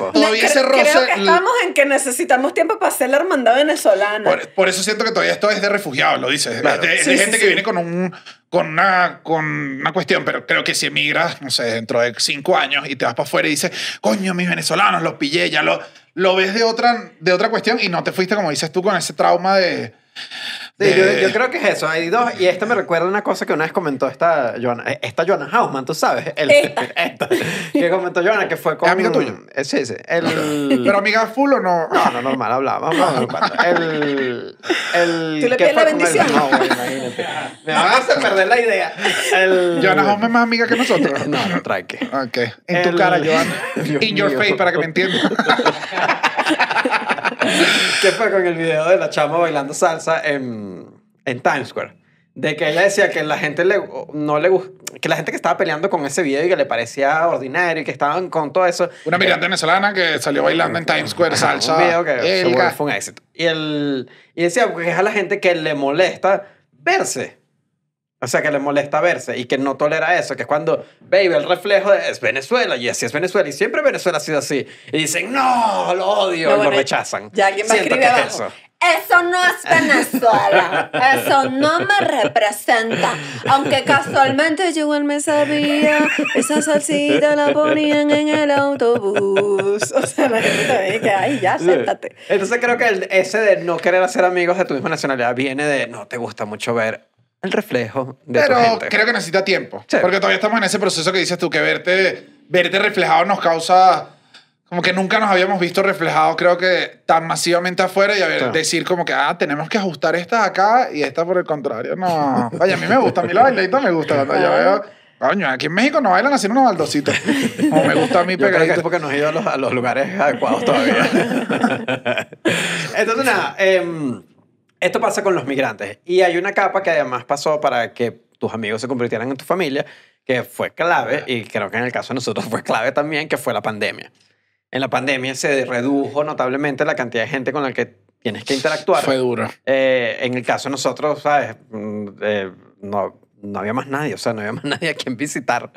roce. Creo que estamos en que necesitamos tiempo para hacer la hermandad venezolana. Por, por eso siento que todavía esto es de refugiados, lo dices. Claro. Es de, es Sí, de sí, gente sí. que viene con, un, con, una, con una cuestión, pero creo que si emigras, no sé, dentro de cinco años y te vas para afuera y dices, coño, mis venezolanos, los pillé, ya lo, lo ves de otra, de otra cuestión y no te fuiste, como dices tú, con ese trauma de. Sí, yo, de- yo creo que es eso. Hay dos. Y esta me recuerda una cosa que una vez comentó esta Joana, eh, esta Joana Hausman, tú sabes. El- Esta. [LAUGHS] esta. Que comentó Joana, que fue con. ¿Es amiga tuya? Eh, Sí, sí. El. Pero amiga full o no. No, no, normal, hablaba. El. el ¿Tú le ¿qué pides la el- bendición? No, imagínate. Me van a hacer perder la idea. El. Joana Home es más amiga que nosotros. [LAUGHS] No, no, tranqui. Ok. En tu cara, Joana. [LAUGHS] Dios In your face, para que me entiendas. Fue con el video de la chama bailando salsa en, en Times Square. De que ella decía que la gente le, no le que la gente que estaba peleando con ese video y que le parecía ordinario y que estaban con todo eso. Una migrante venezolana que salió bailando en Times Square Ajá, salsa. Un video que fue un éxito. Y, el, y decía que es a la gente que le molesta verse. O sea, que le molesta verse y que no tolera eso, que es cuando, baby, el reflejo de, es Venezuela y así es Venezuela y siempre Venezuela ha sido así. Y dicen, no, lo odio, No, y bueno, lo rechazan. Ya alguien va a Siento escribir que es abajo. eso. Eso no es Venezuela. Eso no me representa. Aunque casualmente yo igual me sabía, esa salsita la ponían en el autobús. O sea, la gente te ve que, ay, ya, acéptate. Entonces creo que el- ese de no querer hacer amigos de tu misma nacionalidad viene de no te gusta mucho ver el reflejo de Pero tu gente. creo que necesita tiempo. Sí. Porque todavía estamos en ese proceso que dices tú, que verte, verte reflejado nos causa. Como que nunca nos habíamos visto reflejados, creo que tan masivamente afuera y a ver, Claro. decir como que, ah, tenemos que ajustar esta acá y esta por el contrario. No. Vaya, a mí me gusta, a mí la bailadita me gusta. Cuando yo veo, coño, aquí en México no bailan haciendo unos baldositos. Como me gusta a mí [LAUGHS] que es porque no he ido a los, a los lugares adecuados todavía. [LAUGHS] Entonces, nada, em, esto pasa con los migrantes. Y hay una capa que además pasó para que tus amigos se convirtieran en tu familia, que fue clave, y creo que en el caso de nosotros fue clave también, que fue la pandemia. En la pandemia se redujo notablemente la cantidad de gente con la que tienes que interactuar. Fue duro. Eh, en el caso de nosotros, ¿sabes? Mm, eh, no, no había más nadie, o sea, no había más [LAUGHS] nadie a quien visitar.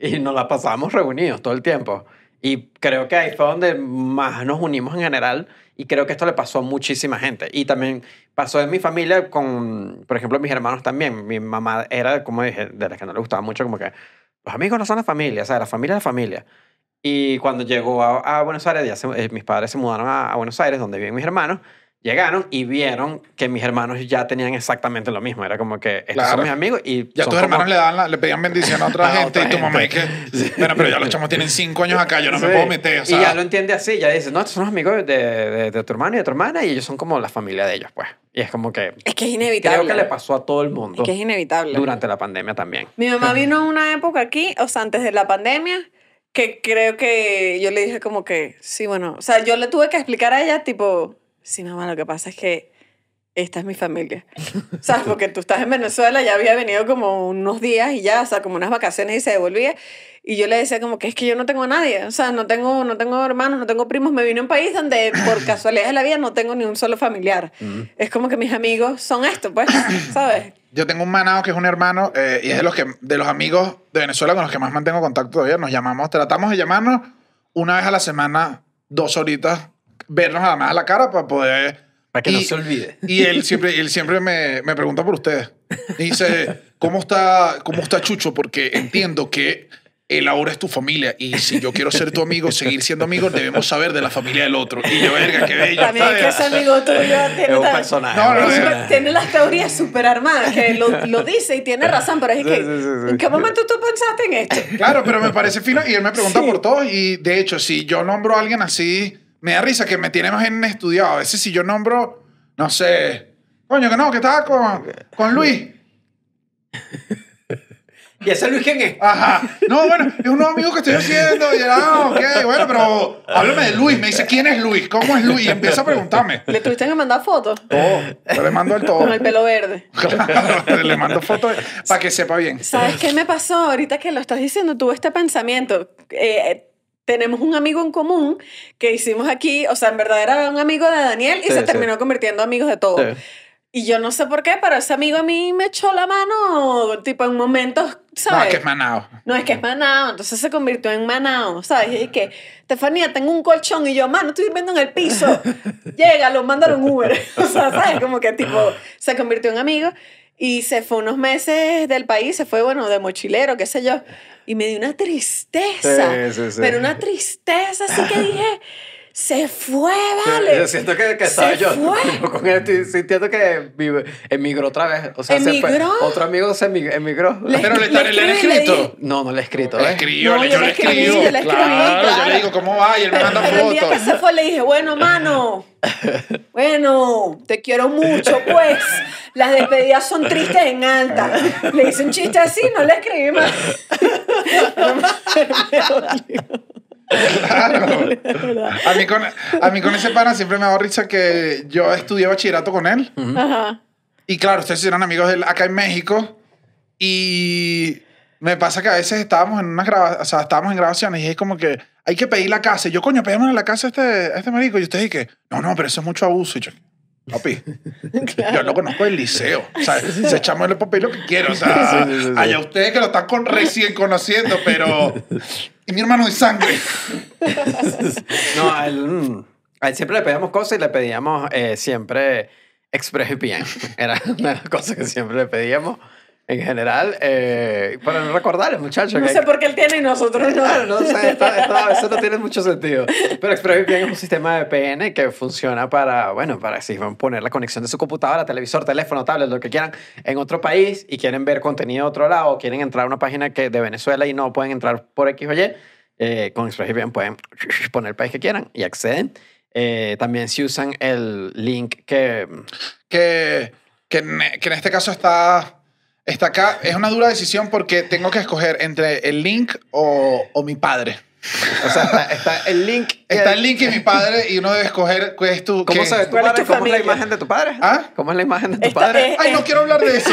Y nos la pasábamos reunidos todo el tiempo. Y creo que ahí fue donde más nos unimos en general. Y creo que esto le pasó a muchísima gente. Y también pasó en mi familia con, por ejemplo, mis hermanos también. Mi mamá era, como dije, de las que no le gustaba mucho, como que los amigos no son la familia, o sea, la familia es la familia. Y cuando llegó a, a Buenos Aires, ya se- eh, mis padres se mudaron a, a Buenos Aires, donde viven mis hermanos, llegaron y vieron que mis hermanos ya tenían exactamente lo mismo. Era como que estos Claro. son mis amigos y Ya tus hermanos como- le, daban la- le pedían bendición a otra [LAUGHS] A gente otra y tu mamá gente. que... [LAUGHS] Bueno, pero ya los chamos tienen cinco años acá, yo no me Sí. puedo meter, o sea... y ya lo entiende así, ya dice, no, estos son los amigos de, de- de tu hermano y de tu hermana y ellos son como la familia de ellos, pues. Y es como que Es que es inevitable. creo que le pasó a todo el mundo Es que es inevitable. durante la pandemia también. Mi mamá [LAUGHS] vino en una época aquí, o sea, antes de la pandemia, que creo que yo le dije como que, sí, bueno, o sea, yo le tuve que explicar a ella, tipo, sí, mamá, lo que pasa es que esta es mi familia. [LAUGHS] ¿Sabes? Porque tú estás en Venezuela, ya había venido como unos días y ya, o sea, como unas vacaciones y se devolvía. Y yo le decía como que es que yo no tengo a nadie, o sea, no tengo, no tengo hermanos, no tengo primos. Me vine a un país donde por [COUGHS] casualidad de la vida no tengo ni un solo familiar. Es como que mis amigos son esto, pues, [COUGHS] ¿sabes? Yo tengo un manado que es un hermano eh, y es de los, que, de los amigos de Venezuela con los que más mantengo contacto todavía. Nos llamamos, tratamos de llamarnos una vez a la semana, dos horitas, vernos además a la cara para poder... Para que no y- se olvide. Y él siempre, él siempre me, me pregunta por ustedes. Y dice, ¿cómo está, ¿cómo está Chucho? Porque entiendo que él ahora es tu familia y si yo quiero ser tu amigo, seguir siendo amigos, debemos saber de la familia del otro. Y yo, verga, qué bello. También es que ese amigo tuyo tiene, Es un personaje. No, no, no, tiene las teorías súper armadas, que lo, lo dice y tiene razón, pero es que, Sí, sí, sí, sí. ¿en qué momento tú pensaste en esto? Claro, pero me parece fino y él me pregunta por todo y de hecho, si yo nombro a alguien así, me da risa que me tiene más en estudiado. A veces si yo nombro, no sé, coño, que no, que estaba con, con Luis. [LAUGHS] ¿Y ese Luis quién es? Ajá. No, bueno, es un nuevo amigo que estoy haciendo. Y era, ah, ok, bueno, pero háblame de Luis. Me dice, ¿quién es Luis? ¿Cómo es Luis? Y empieza a preguntarme. Le tuviste que mandar fotos Todo. Yo le mando el todo. con el pelo verde. Claro, le mando fotos para que sepa bien. ¿Sabes qué me pasó ahorita que lo estás diciendo? Tuve este pensamiento. Eh, tenemos un amigo en común que hicimos aquí, o sea, en verdad era un amigo de Daniel y Sí, se sí. terminó convirtiendo en amigos de todos. Sí. Y yo no sé por qué, pero ese amigo a mí me echó la mano, tipo, en momentos, ¿sabes? No, que es manado. No, es que es Manao, entonces se convirtió en Manao, ¿sabes? Y es que, Estefanía, tengo un colchón y yo, mano, estoy durmiendo en el piso. [LAUGHS] Llégalo, mándalo en Uber. [LAUGHS] O sea, ¿sabes? Como que tipo, se convirtió en amigo y se fue unos meses del país, se fue, bueno, de mochilero, qué sé yo. Y me dio una tristeza. Sí, sí, sí. Pero una tristeza, así que dije, se fue, vale. Yo siento que, que Se estaba yo fue. con él, estoy sintiendo que emigró otra vez. O sea, se fue. ¿Emigró? Otro amigo se emig- emigró. Le- Pero le, le, le han le escrito. No, no le he escrito. Le ¿eh? escribió, No, le- yo yo le le escribí, escribo. yo le escribí, Claro, yo claro. le digo, ¿cómo va? Y él me manda [LAUGHS] pero el día que fotos. se fue le dije, bueno, mano, [LAUGHS] bueno, te quiero mucho, pues. Las despedidas son tristes en alta. Le hice un chiste así, no le escribí más. Claro. A mí, con, a mí con ese pana siempre me da risa que yo estudié bachillerato con él. Ajá. Y claro, ustedes eran amigos de él acá en México. Y me pasa que a veces estábamos en unas o sea, estábamos en grabaciones y es como que hay que pedir la casa. Y yo, coño, pedimos la casa a este, a este marico. Y ustedes dicen, no, no, pero eso es mucho abuso. Y yo, papi, [LAUGHS] yo lo conozco del liceo. O sea, se echamos el papel lo que quiero. O sea, Sí, sí, sí, sí. allá ustedes que lo están con, recién conociendo, pero... Y mi hermano de sangre. [LAUGHS] No, a él, mm, a él siempre le pedíamos cosas y le pedíamos eh, siempre ExpressVPN. Era una de las cosas que siempre le pedíamos en general. Eh, para no recordar, muchacho. No que- sé por qué él tiene y nosotros no. Claro, no sé, esto, [LAUGHS] esto a veces no tiene mucho sentido. Pero ExpressVPN es un sistema de VPN que funciona para, bueno, para si van a poner la conexión de su computadora, televisor, teléfono, tablet, lo que quieran, en otro país y quieren ver contenido de otro lado o quieren entrar a una página que de Venezuela y no pueden entrar por X o Y, eh, con ExpressVPN pueden poner el país que quieran y acceden. Eh, también si usan el link que... que, que, en, que en este caso está, está acá. Es una dura decisión porque tengo que escoger entre el link o, o mi padre. O sea, está, está el link... Está el link y mi padre y uno debe escoger cuál es tu... ¿Cómo qué- sabes tu ¿Cuál es padre? tu ¿Cómo es la imagen de tu padre? ¿Ah? ¿Cómo es la imagen de tu Esta padre? es- Ay, no quiero hablar de eso.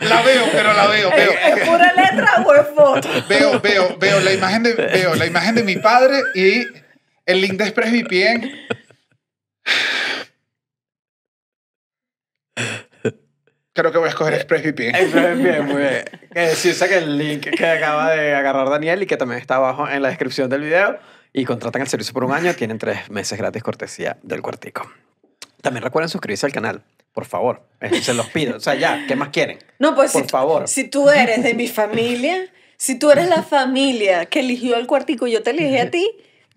la veo, pero la veo, veo. ¿Es pura letra o es foto? Veo, veo, veo la imagen de, veo la imagen de mi padre y el link de ExpressVPN. Creo que voy a escoger ExpressVPN. Bien, bien, muy bien. [LAUGHS] Que sí, saca el link que acaba de agarrar Daniel y que también está abajo en la descripción del video. Y contratan el servicio por un año, tienen tres meses gratis cortesía del cuartico. También recuerden suscribirse al canal, por favor. Eh, Se los pido. O sea, ya, ¿qué más quieren? No, pues Por si, favor. si tú eres de mi familia, si tú eres la familia que eligió el cuartico y yo te elegí a ti,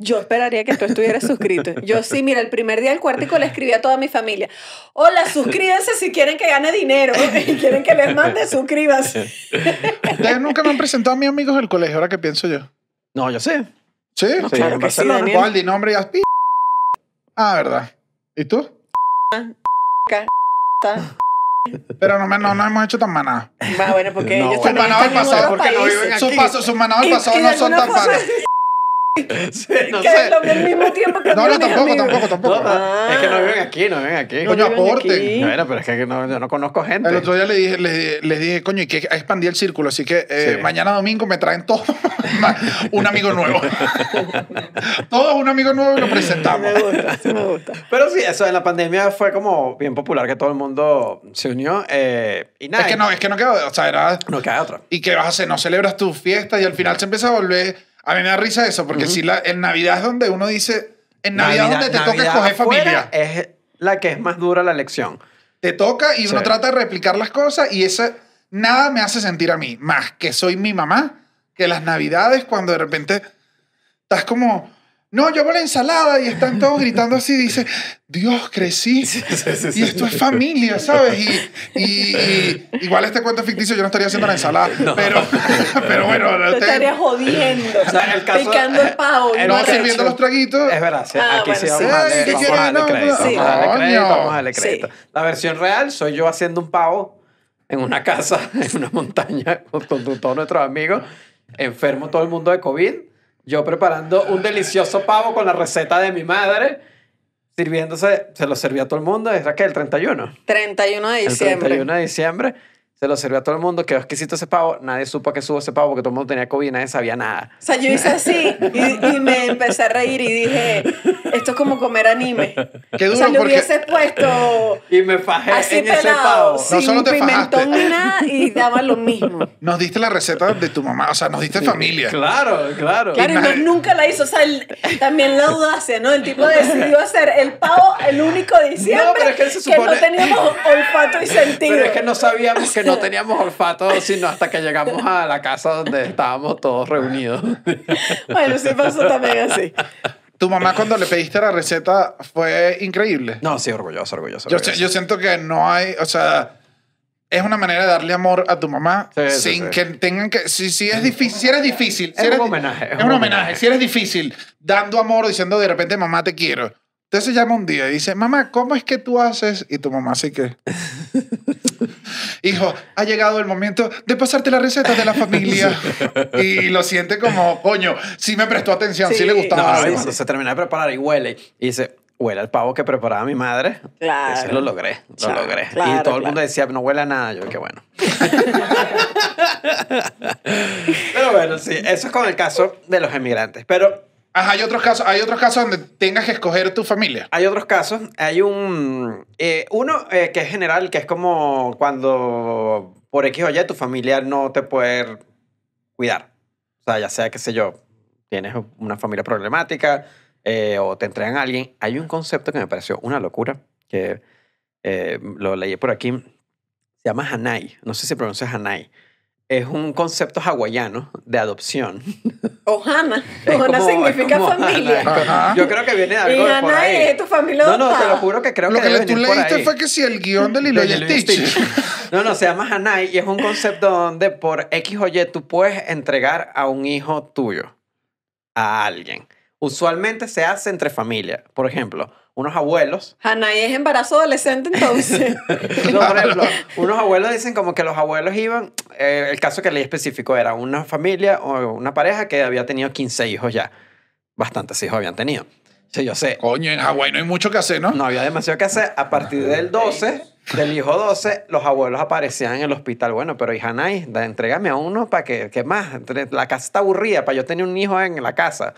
Yo esperaría que tú estuvieras suscrito. Yo sí, mira, el primer día del cuartico le escribí a toda mi familia. Hola, suscríbanse si quieren que gane dinero [LAUGHS] y quieren que les mande, suscríbanse. Ustedes nunca me han presentado a mis amigos del colegio, ahora que pienso yo. No, yo sé. ¿Sí? Sí, claro en que sí, nombre y pi- Ah, verdad. ¿Y tú? Pero no, me- no, no hemos hecho tan maná. Ah, bueno, porque No, ellos bueno. también Manado están del en pasado, porque no viven Sus pasos, sus manados del pasado y no son tan panas. [LAUGHS] Sí, no que sé. lo vi al mismo tiempo que [LAUGHS] No, no, tampoco, amigos. tampoco, tampoco. No, no, es que no viven aquí, no viven aquí. Coño, aporten. Bueno, pero es que no, yo no conozco gente. El otro día le dije, les, les dije, coño, y que expandí el círculo, así que eh, Sí. mañana domingo me traen todos [LAUGHS] un amigo nuevo. todos un amigo nuevo y lo presentamos. Me gusta, sí me gusta. Pero sí, eso en la pandemia fue como bien popular que todo el mundo se unió. eh, y nada. Es que no, es que no queda, o sea, era... No queda otra. ¿Y qué vas a hacer? No celebras tu fiesta y al final se empieza a volver... A mí me da risa eso, porque si la, en Navidad es donde uno dice... En Navidad, donde te toca Navidad escoger afuera familia. Es la que es más dura la elección. Te toca y uno Sí. trata de replicar las cosas y eso nada me hace sentir a mí más que soy mi mamá que las navidades cuando de repente estás como no yo hago la ensalada y están todos gritando así dice Dios crecí y esto es familia sabes y, y- y- igual este cuento ficticio yo no estaría haciendo la ensalada [LAUGHS] pero pero bueno Te ustedes- estaría jodiendo. sea, el caso- picando el pavo. el no otro- sirviendo los traguitos Es verdad, sí, Ah, aquí sí bueno, vamos sí. a darle, Ay, ¿qué vamos a darle No, crédito. no, Vamos a darle crédito, vamos a darle Sí. crédito. La versión real soy yo haciendo un pavo en una casa, [LAUGHS] en una montaña, con, con todos nuestros amigos, enfermo todo el mundo de COVID, yo preparando un delicioso pavo con la receta de mi madre, sirviéndose, se lo servía a todo el mundo, ¿era que El 31. 31 de El diciembre. 31 de diciembre. Se lo serví a todo el mundo, quedó exquisito ese pavo. Nadie supo que subo ese pavo porque todo el mundo tenía COVID, nadie sabía nada. O sea, yo hice así y, y me empecé a reír y dije, esto es como comer anime. Qué o sea, duro le porque- hubiese puesto Y me fajé así en ese pelado, pavo. sin solo te pimentón ni nada y daba lo mismo. nos diste la receta de tu mamá o sea nos diste familia Claro, claro. Claro, y nadie- nunca la hizo. O sea, el- también la audacia, ¿no? El tipo decidió hacer el pavo el único de diciembre No, pero es que se no supone- teníamos olfato y sentido. Pero es que no sabíamos que no teníamos olfato, sino hasta que llegamos a la casa donde estábamos todos reunidos. [LAUGHS] Bueno, sí pasó también así. tu mamá cuando le pediste la receta fue increíble No, sí, orgulloso, orgulloso. Yo, orgulloso. yo siento que no hay, o sea, es una manera de darle amor a tu mamá Sí, sin sí. que tengan que, si, si es difícil, si eres difícil, si Es un homenaje, es, un homenaje. si eres difícil, dando amor, diciendo de repente mamá te quiero. Entonces se llama un día y dice, mamá, ¿cómo es que tú haces? Y tu mamá así que, hijo, ha llegado el momento de pasarte la receta de la familia. [LAUGHS] y lo siente como, coño, sí me prestó atención, sí, Sí. le gustaba No, cuando se termina de preparar y huele. Y dice, huele al pavo que preparaba mi madre. Claro. Ese lo logré, lo Claro, logré. claro, y todo el mundo decía, no huele a nada. Yo, qué bueno. [LAUGHS] [LAUGHS] Pero bueno, sí, eso es con el caso de los emigrantes. Pero Ajá, hay otros casos, hay otros casos donde tengas que escoger tu familia. Hay otros casos. Hay un. eh, uno eh, que es general, que es como cuando por X o Y tu familia no te puede cuidar. O sea, ya sea, qué sé yo, tienes una familia problemática eh, o te entregan a alguien. Hay un concepto que me pareció una locura, que eh, lo leí por aquí. Se llama Hanai. No sé si pronuncia Hanai. Es un concepto hawaiano de adopción. Ohana. [LAUGHS] Es Ohana como- significa familia. Ajá. Yo creo que viene de Y algo por Ana ahí. es tu familia No, no, te lo juro que creo Lo que, que tú por leíste fue que si el guion de Lilo De y y Stitch. Stitch. No, no, se llama Hanai y es un concepto donde por X o Y tú puedes entregar a un hijo tuyo a alguien. Usualmente se hace entre familia. Por ejemplo, unos abuelos. Hanai es embarazo adolescente entonces. [LAUGHS] no, por ejemplo, unos abuelos dicen como que los abuelos iban. eh, el caso que leí específico era una familia o una pareja que había tenido 15 hijos ya. Bastantes hijos habían tenido. Sí, yo sé. Coño, en Hawái no hay mucho que hacer, ¿no? No había demasiado que hacer. A partir del 12, del hijo 12, los abuelos aparecían en el hospital. Bueno, pero hija Nay, entrégame a uno para que, ¿qué más? La casa está aburrida, para yo tener un hijo en la casa.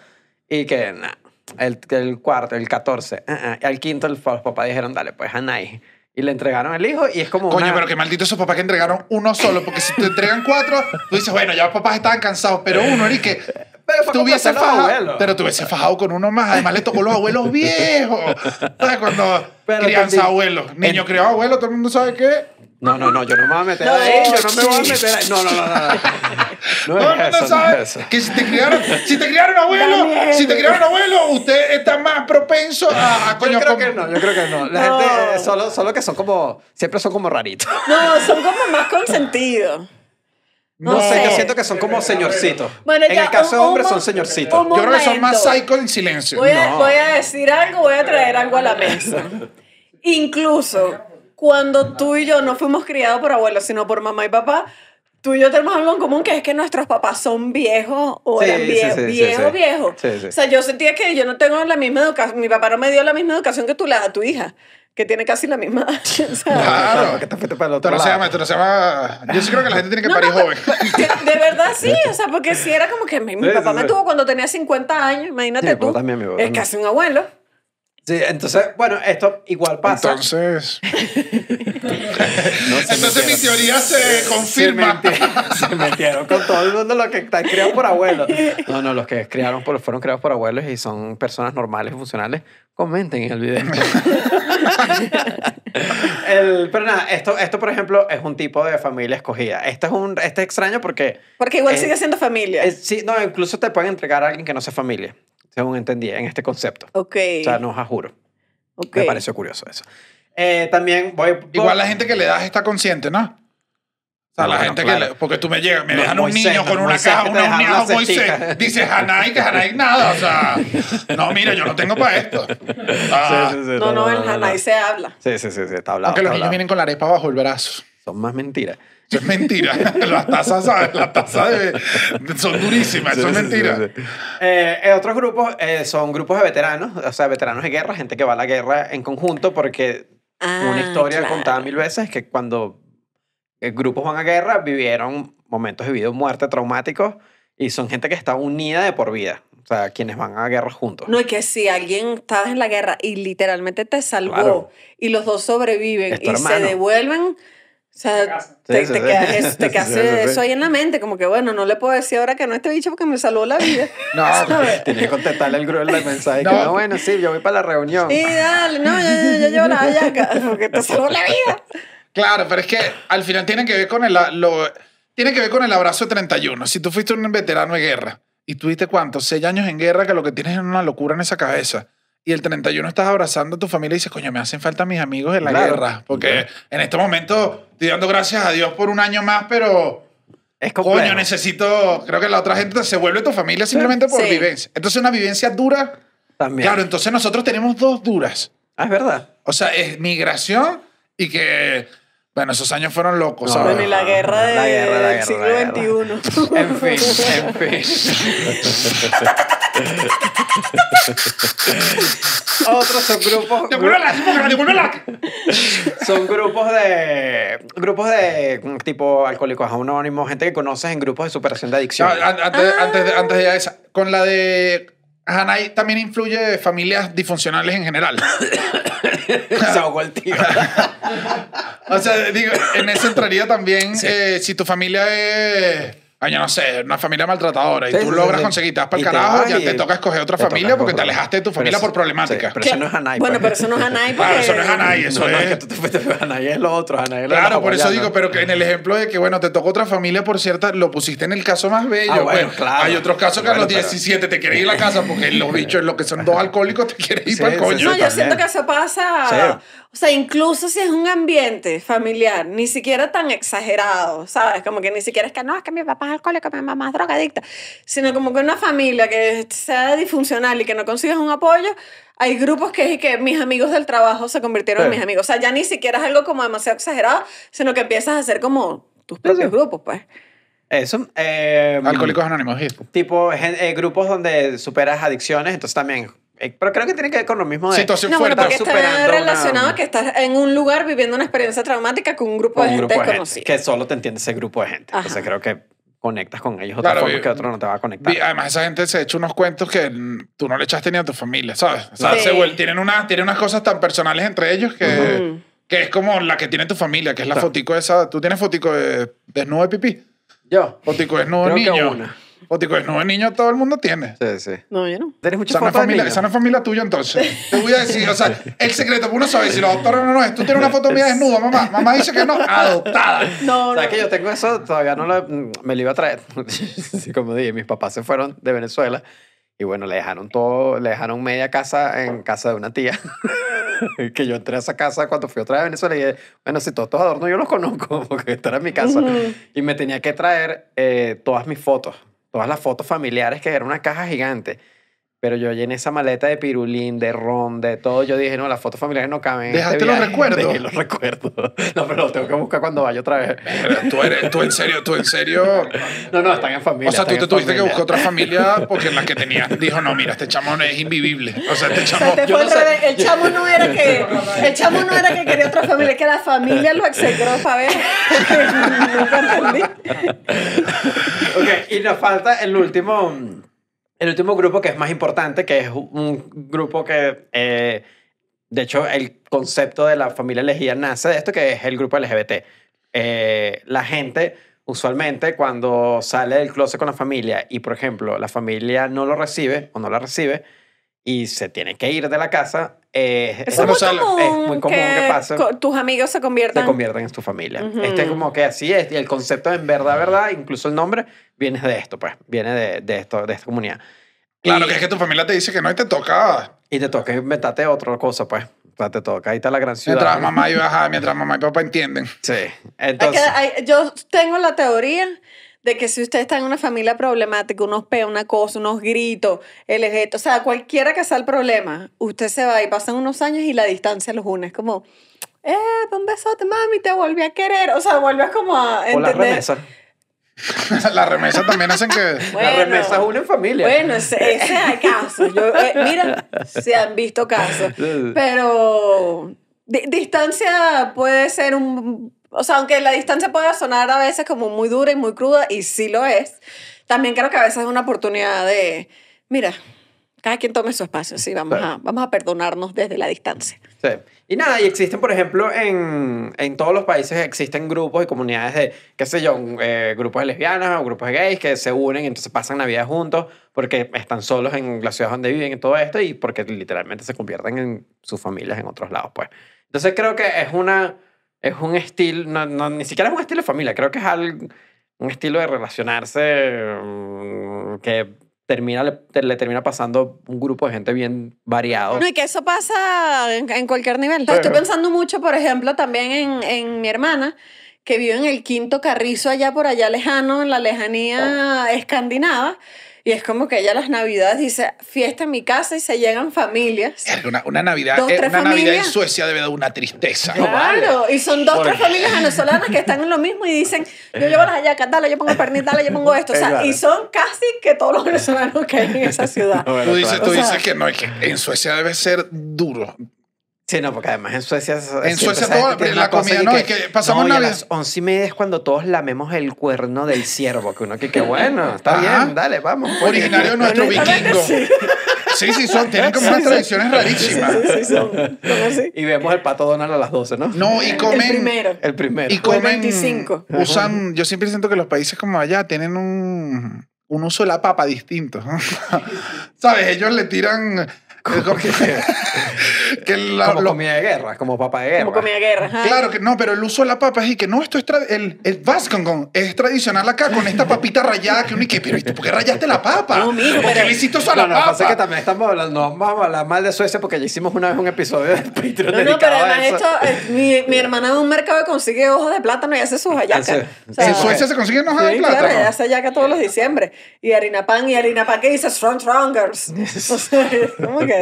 Y que, nah, el, el cuarto, el 14, ah, ah. Y al quinto, el- los papás dijeron, dale, pues Hanai. Y le entregaron el hijo y es como Coño, una- pero qué maldito esos papás que entregaron uno solo, porque si te entregan cuatro, tú dices, bueno, ya los papás estaban cansados, pero uno, que [LAUGHS] Pero tú hubiese a fajado, pero tú hubiese fajado con uno más, además le tocó los abuelos viejos. ¿Sabes? Cuando Pero crianza abuelos, niño en- criado abuelo, todo el mundo sabe que No, no, no, yo no me voy a meter No, ahí, yo no me voy a meter ahí. No, no, no, no. no. [LAUGHS] No el es eso, no sabe es eso. que si te criaron, si te criaron abuelo, Daniel. si te criaron abuelo, usted está más propenso a, a coño Yo creo que no, yo creo que no. La No. gente, eh, solo, solo que son como, siempre son como raritos. No, son como más consentidos. No, No sé, yo siento que son como señorcitos. Bueno, en ya, el caso de un- un hombres son señorcitos. Yo creo que son más psycho en silencio. Voy a, No. voy a decir algo, voy a traer algo a la mesa. Incluso cuando tú y yo no fuimos criados por abuelos, sino por mamá y papá, tú y yo tenemos algo en común que es que nuestros papás son viejos o Sí, eran sí, viejos, sí, sí, viejos, sí. viejos. Sí, sí. O sea, yo sentía que yo no tengo la misma educación, mi papá no me dio la misma educación que tú le das a tu hija, que tiene casi la misma. [LAUGHS] Claro. que te fuiste para el otro no se lado. llama, no se llama. Yo sí creo que la gente tiene que No, parir no, joven. [LAUGHS] De, de verdad [LAUGHS] sí, o sea, porque si era como que mi, mi Sí, papá sí, me sí. tuvo cuando tenía 50 años, imagínate Sí, mi tú. papá también, mi papá es también. casi un abuelo. Sí, entonces, bueno, esto igual pasa. Entonces. No, Entonces mi teoría se confirma. [LAUGHS] Se metieron, se metieron con todo el mundo los que están criados por abuelos. No, no, los que criaron por, fueron criados por abuelos y son personas normales y funcionales, comenten en el video. [LAUGHS] El- pero nada, esto, esto, por ejemplo, es un tipo de familia escogida. Este es, un, este es extraño porque... Porque igual Eh, sigue siendo familia. es- sí, no, incluso te pueden entregar a alguien que no sea familia, según entendí en este concepto. ok. O sea, no, juro. ok. Me pareció curioso eso. Eh, también voy... Igual la gente que le das está consciente, ¿no? O sea, No, la bueno, gente claro. que le, porque tú me llegas, me No, dejan un Moisés, niño no, con una Moisés, caja, niños la Moisés. cestica. Dice Hanai, que Hanai nada. O sea, [LAUGHS] no, mira, yo no tengo para esto. Ah, Sí, sí, sí, No, no, en Hanai se habla. Sí, sí, sí, sí, está hablado. Aunque está los niños hablado. vienen con la arepa bajo el brazo. Son más mentiras. Eso es mentira. [LAUGHS] Las tazas, ¿sabes? Las tazas de- son durísimas. Eso es mentira. Eh, eh, otros grupos eh, son grupos de veteranos, o sea, veteranos de guerra, gente que va a la guerra en conjunto, porque Ah, una historia claro. contada mil veces que cuando eh, grupos van a guerra vivieron momentos de vida o muerte traumáticos y son gente que está unida de por vida. O sea, quienes van a guerra juntos. No, y que si alguien estaba en la guerra y literalmente te salvó Claro. y los dos sobreviven Es y se hermano. devuelven, o sea, te, Sí, sí, te sí. quedas eso, te quedas Sí, sí, sí. eso ahí en la mente, como que bueno, no le puedo decir ahora que no este bicho porque me salvó la vida. [LAUGHS] No, [LAUGHS] Tienes que contestarle el, gru- el mensaje. No. que, no, bueno, sí, yo voy para la reunión. Y dale, no, yo, yo, yo llevo la bellaca [LAUGHS] porque te salvó la vida. Claro, pero es que al final tiene que ver con el, lo, tiene que ver con el abrazo de 31. Si tú fuiste un veterano de guerra y tuviste cuántos, seis años en guerra, que lo que tienes es una locura en esa cabeza. Y el 31 estás abrazando a tu familia y dices, coño, me hacen falta mis amigos en la Claro. guerra. Porque en este momento estoy dando gracias a Dios por un año más, pero Es complejo. coño, necesito, creo que la otra gente se vuelve tu familia simplemente por Sí. vivencia. Entonces una vivencia dura. También. Claro, entonces nosotros tenemos dos duras. Ah, es verdad. O sea, es migración y que, bueno, esos años fueron locos, No, ¿sabes? Bueno, y la guerra del guerra, siglo guerra. XXI. En fin, en fin. [LAUGHS] [LAUGHS] Otros son grupos. Son grupos de. Grupos de tipo alcohólicos anónimos, gente que conoces en grupos de superación de adicción. No, an- antes, antes, de, antes de esa, con la de Hanai también influye familias disfuncionales en general. [COUGHS] Se ahogó el tío. [LAUGHS] O sea, digo, en eso entraría también eh, si tu familia es, ay, yo no sé, una familia maltratadora y Sí, tú sí, logras sí. conseguir, te vas para el carajo, ya y te toca escoger otra familia porque te alejaste de tu familia por problemática. sí, pero eso no es Hanai. Bueno, pues. pero eso no es [LAUGHS] Hanai porque... Claro, eso no es Hanai, eso no, no, es... es que tú te fuiste Hanai, es lo otro. Hanai Claro, los por eso digo, pero que en el ejemplo de que, bueno, te tocó otra familia por cierta, lo pusiste en el caso más bello. Ah, bueno, pues. claro. Hay otros casos que a los pero- 17 te quieres ir a la casa porque los [LAUGHS] bichos, lo que son dos alcohólicos, te quieres ir Sí, para el coño. No, yo siento que eso pasa. O sea, incluso si es un ambiente familiar, ni siquiera tan exagerado, ¿sabes? Como que ni siquiera es que no, es que mi papá es alcohólico, mi mamá es drogadicta, sino como que una familia que sea disfuncional y que no consigas un apoyo, hay grupos que es que mis amigos del trabajo se convirtieron en Sí. mis amigos. O sea, ya ni siquiera es algo como demasiado exagerado, sino que empiezas a hacer como tus propios sí. grupos, pues. Eso. eh, Alcohólicos Anónimos, sí. Tipo, eh, grupos donde superas adicciones, entonces también. Eh, pero creo que tiene que ver con lo mismo de. Situación No, bueno, fuerte. porque Estás está superando una- relacionado a que estás en un lugar viviendo una experiencia traumática con un grupo con de un gente grupo de gente. desconocida. Que solo te entiende ese grupo de gente. Entonces Ajá. creo que conectas con ellos otra Claro, forma vi- que otro no te va a conectar. Vi- Además, esa gente se echa unos cuentos que tú no le echaste ni a tu familia, ¿sabes? O sea, Sí. se tienen, una, tienen unas cosas tan personales entre ellos que, Ujú. que es como la que tiene tu familia, que es la Claro. fotico esa. ¿Tú tienes fotico de desnudo de pipí? Yo. Fotico desnudo de que niño. una. Fotico desnudo de niño todo el mundo tiene. Sí, sí. No, yo no. ¿Tienes muchas Esa no, es fotos de familia, niños? esa no es familia tuya entonces. Te voy a decir, o sea, el secreto, uno sabe si los doctores no, no es. Tú tienes una foto mía desnuda, mamá. Mamá dice que no, adoptada. No, no. ¿Sabes que yo tengo eso? Todavía no lo, me lo iba a traer. [LAUGHS] Sí, Como dije, mis papás se fueron de Venezuela y bueno, le dejaron todo, le dejaron media casa en casa de una tía. [LAUGHS] que yo entré a esa casa cuando fui otra vez a Venezuela y dije, bueno, si todos estos adornos yo los conozco [LAUGHS] porque esta era mi casa. Ujú. Y me tenía que traer eh, todas mis fotos, todas las fotos familiares, que era una caja gigante. Pero yo llené esa maleta de pirulín, de ron, de todo. Yo dije, no, las fotos familiares no caben. en ¿Dejaste este los viaje". [LAUGHS] recuerdos? Dejé los recuerdos. [LAUGHS] No, pero los tengo que buscar cuando vaya otra vez. Pero tú, eres, tú en serio, tú en serio. No, no, están en familia. O sea, tú te en tuviste que buscar otra familia porque la que tenías dijo, no, mira, este chamo no es invivible. O sea, este O chamo. sea, te yo fue no al sé. revés. El chamo no era que el chamo no era que quería otra familia, es que la familia lo execró. Porque [LAUGHS] nunca entendí. Ok, y nos falta el último, el último grupo que es más importante, que es un grupo que, eh, de hecho, el concepto de la familia elegida nace de esto, que es el grupo LGBT. Eh, la gente, usualmente, cuando sale del closet con la familia y, por ejemplo, la familia no lo recibe o no la recibe y se tiene que ir de la casa, eh, es ¿Cómo muy común, Es muy común que pase. co- tus amigos se conviertan. se convierten en tu familia. Ujú. Este es como que así es. Y el concepto en verdad, verdad, incluso el nombre, viene de esto, pues. Viene de, de esto, de esta comunidad. Claro, y, que es que tu familia te dice que no y te toca. y te toca inventarte otra cosa, pues. O sea, te toca ahí está la gran ciudad. Mientras mamá y ajá, mientras mamá y papá entienden. Sí. Hay que- Entonces, hay- yo tengo la teoría de que si usted está en una familia problemática, unos peos, una cosa, unos gritos, el ejeto, o sea, cualquiera que sea el problema, usted se va y pasan unos años y la distancia los une. Es como, eh, un besote, mami, te volví a querer. O sea, vuelves como a o la entender. remesa. [LAUGHS] Las remesas también hacen que. [LAUGHS] Bueno. la remesa es una en familia. Bueno, ese, ese hay casos. Yo, eh, mira, se han visto casos. [LAUGHS] Pero di- distancia puede ser un... O sea, aunque la distancia pueda sonar a veces como muy dura y muy cruda, y sí lo es, también creo que a veces es una oportunidad de, mira, cada quien tome su espacio, sí, vamos, Claro. a, vamos a perdonarnos desde la distancia. Sí. Y nada, y existen, por ejemplo, en, en todos los países existen grupos y comunidades de, qué sé yo, eh, grupos de lesbianas o grupos de gays que se unen y entonces pasan Navidad juntos porque están solos en la ciudad donde viven y todo esto y porque literalmente se convierten en sus familias en otros lados, pues. Entonces creo que es una, es un estilo, no, no, ni siquiera es un estilo de familia, creo que es algo, un estilo de relacionarse mm, que termina, le, le termina pasando un grupo de gente bien variado. No, y que eso pasa en, en cualquier nivel. Estoy pensando mucho, por ejemplo, también en, en mi hermana, que vive en el quinto carrizo allá por allá lejano, en la lejanía escandinava. Y es como que ella las navidades dice, fiesta en mi casa y se llegan familias. Una, una Navidad, Dos, eh, tres una Navidad en familias. Suecia debe dar una tristeza. No, vale. Claro, y son dos, Por- tres familias venezolanas que están en lo mismo y dicen, yo llevo las hallacas, dale, yo pongo el pernil, dale, yo pongo esto. O sea, Claro. y son casi que todos los venezolanos que hay en esa ciudad. Bueno, Tú dices, claro. tú O sea- dices que no, es que en Suecia debe ser duro. Sí, no, porque además en Suecia... En Suecia todo- la comida, no, es que pasamos no, y a las once y media es cuando todos lamemos el cuerno del ciervo, que uno que, que bueno, está Ajá. bien, dale, vamos. pues. Originario de nuestro vikingo. sí. Sí, son, tienen como unas tradiciones rarísimas. Sí, sí, son. Y vemos el pato Donald a las 12, ¿no? No, y comen. El primero. El primero. Y comen. 25. Usan. Yo siempre siento que los países como allá tienen un, un uso de la papa distinto. [LAUGHS] ¿Sabes? Ellos le tiran. [LAUGHS] que la- como lo- comida de guerra, como papa de guerra. Como comida de guerra. ajá. Claro que no, pero el uso de la papa es y que no, esto es el, el Vascongon es tradicional acá con esta papita rayada que uno y que, pero ¿y tú por qué rayaste la papa? No, mijo, ¿Por qué le hiciste eso a No, la no, lo que pasa es que papa? también estamos hablando, no vamos a hablar mal de Suecia porque ya hicimos una vez un episodio de Patreon No, no, pero además esto, eh, mi, mi hermana en un mercado consigue hojas de plátano y hace sus hallacas. O sea, en Suecia se consiguen hojas de Sí, claro, plátano. ella hace hallaca todos los diciembre. Y harina pan, y harina pan que dice strong strongers. [LAUGHS] O sea, como que,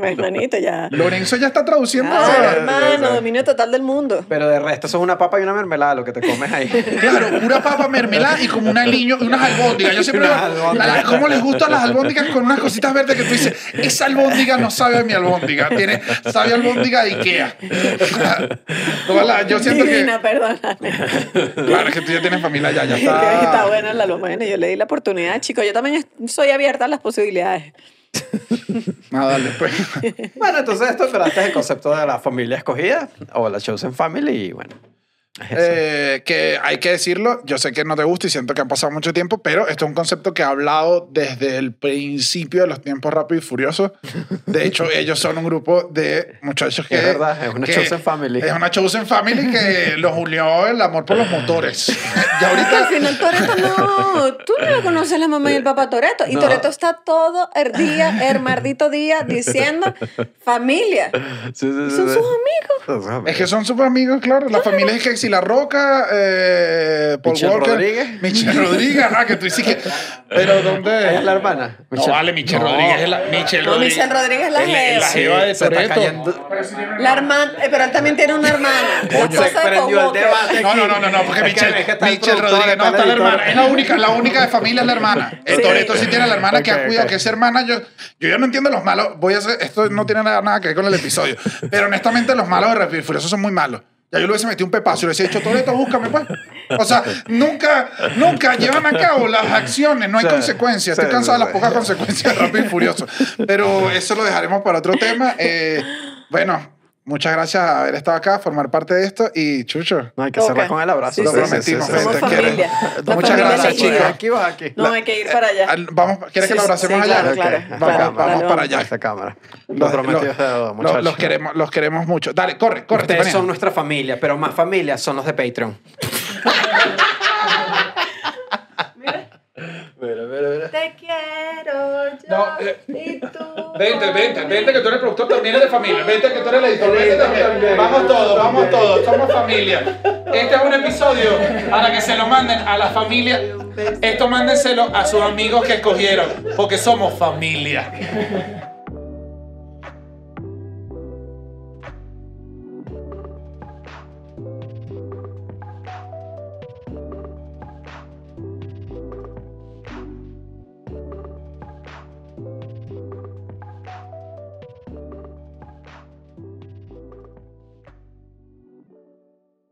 mi hermanito ya. Lorenzo ya está traduciendo. Ah, ahora. hermano, dominio total del mundo. Pero de resto, eso es una papa y una mermelada lo que te comes ahí. [LAUGHS] Claro, pura papa mermelada y como un aliño y unas albóndigas. Yo siempre la- ¿cómo les gustan las albóndigas con unas cositas verdes que tú dices, esa albóndiga no sabe a mi albóndiga, tiene, sabe a albóndiga de Ikea. [LAUGHS] La- yo siento que, Divina, perdóname. claro, es que tú ya tienes familia allá, ya [LAUGHS] está. está. buena la loma. Bueno, yo le di la oportunidad, chicos. Yo también soy abierta a las posibilidades. No, dale, pues. bueno, entonces esto en verdad, este es el concepto de la familia escogida o la chosen family y bueno. Eh, que hay que decirlo, yo sé que no te gusta y siento que han pasado mucho tiempo, pero esto es un concepto que he hablado desde el principio de los tiempos rápidos y furiosos. De hecho, [LAUGHS] ellos son un grupo de muchachos que... Es verdad, es una que- chosen family. Es una chosen family que los unió el amor por los motores. [LAUGHS] y Porque al ahorita... final Toreto no. Tú no lo conoces la mamá y el papá Toreto. Y No. Toreto está todo el día, el maldito día, diciendo familia. Sí, sí, sí, Son sí. sus amigos. Sus. Es que son súper amigos, claro. La familia es que si La Roca, eh, Paul Michelle Walker, Rodríguez. Michelle Rodríguez, ah, que tú dices que. Pero ¿dónde? Es la hermana. No vale, Michelle No. Rodríguez es la. Michelle No, Rodríguez. Michelle Rodríguez es la es la, jeva. jeva de Se está Toretto. cayendo. La hermana, eh, pero él también tiene una hermana. La Se prendió el debate. No, no, no, no, no, porque que- Michelle, es que Michelle Rodríguez, no, está la hermana. Es la única, la única de familia es la hermana. El Sí. Toreto sí tiene la hermana que Ok, ha cuidado, ok. que es hermana. Yo, yo ya no entiendo los malos. Voy a hacer, esto no tiene nada, nada que ver con el episodio. Pero honestamente, los malos de Rápido y Furioso son muy malos. Ya yo le hubiese metido un pepazo y le hubiese dicho, Toreto, búscame, pues. O sea, [LAUGHS] nunca, nunca llevan a cabo las acciones, no hay consecuencias. Estoy cansado de las pocas consecuencias de Rápido y Furioso. Pero eso lo dejaremos para otro tema. Eh, bueno, muchas gracias por haber estado acá, formar parte de esto. Y Chucho, No, hay que cerrar con el abrazo. Sí, lo sí, prometimos. sí, sí, Somos familia. Muchas familia gracias, chicos. Aquí vas, aquí. No, hay que ir para allá. Al- Vamos, ¿Quieres que lo abracemos sí, allá? claro, claro. Ok, Vamos, Claro, vamos dale, para vamos. allá. Esta cámara. Los, Lo prometido los- muchachos. queremos, los queremos mucho. Dale, corre, corre. Ustedes son nuestra familia, pero más familia son los de Patreon. [LAUGHS] Te quiero yo No, eh, y tú. Vente, vente, vente que tú eres productor, también eres de familia. Vente que tú eres el editor, vente también. Vamos todos, vamos todos, somos familia. Este es un episodio para que se lo manden a la familia. Esto mándenselo a sus amigos que escogieron, porque somos familia.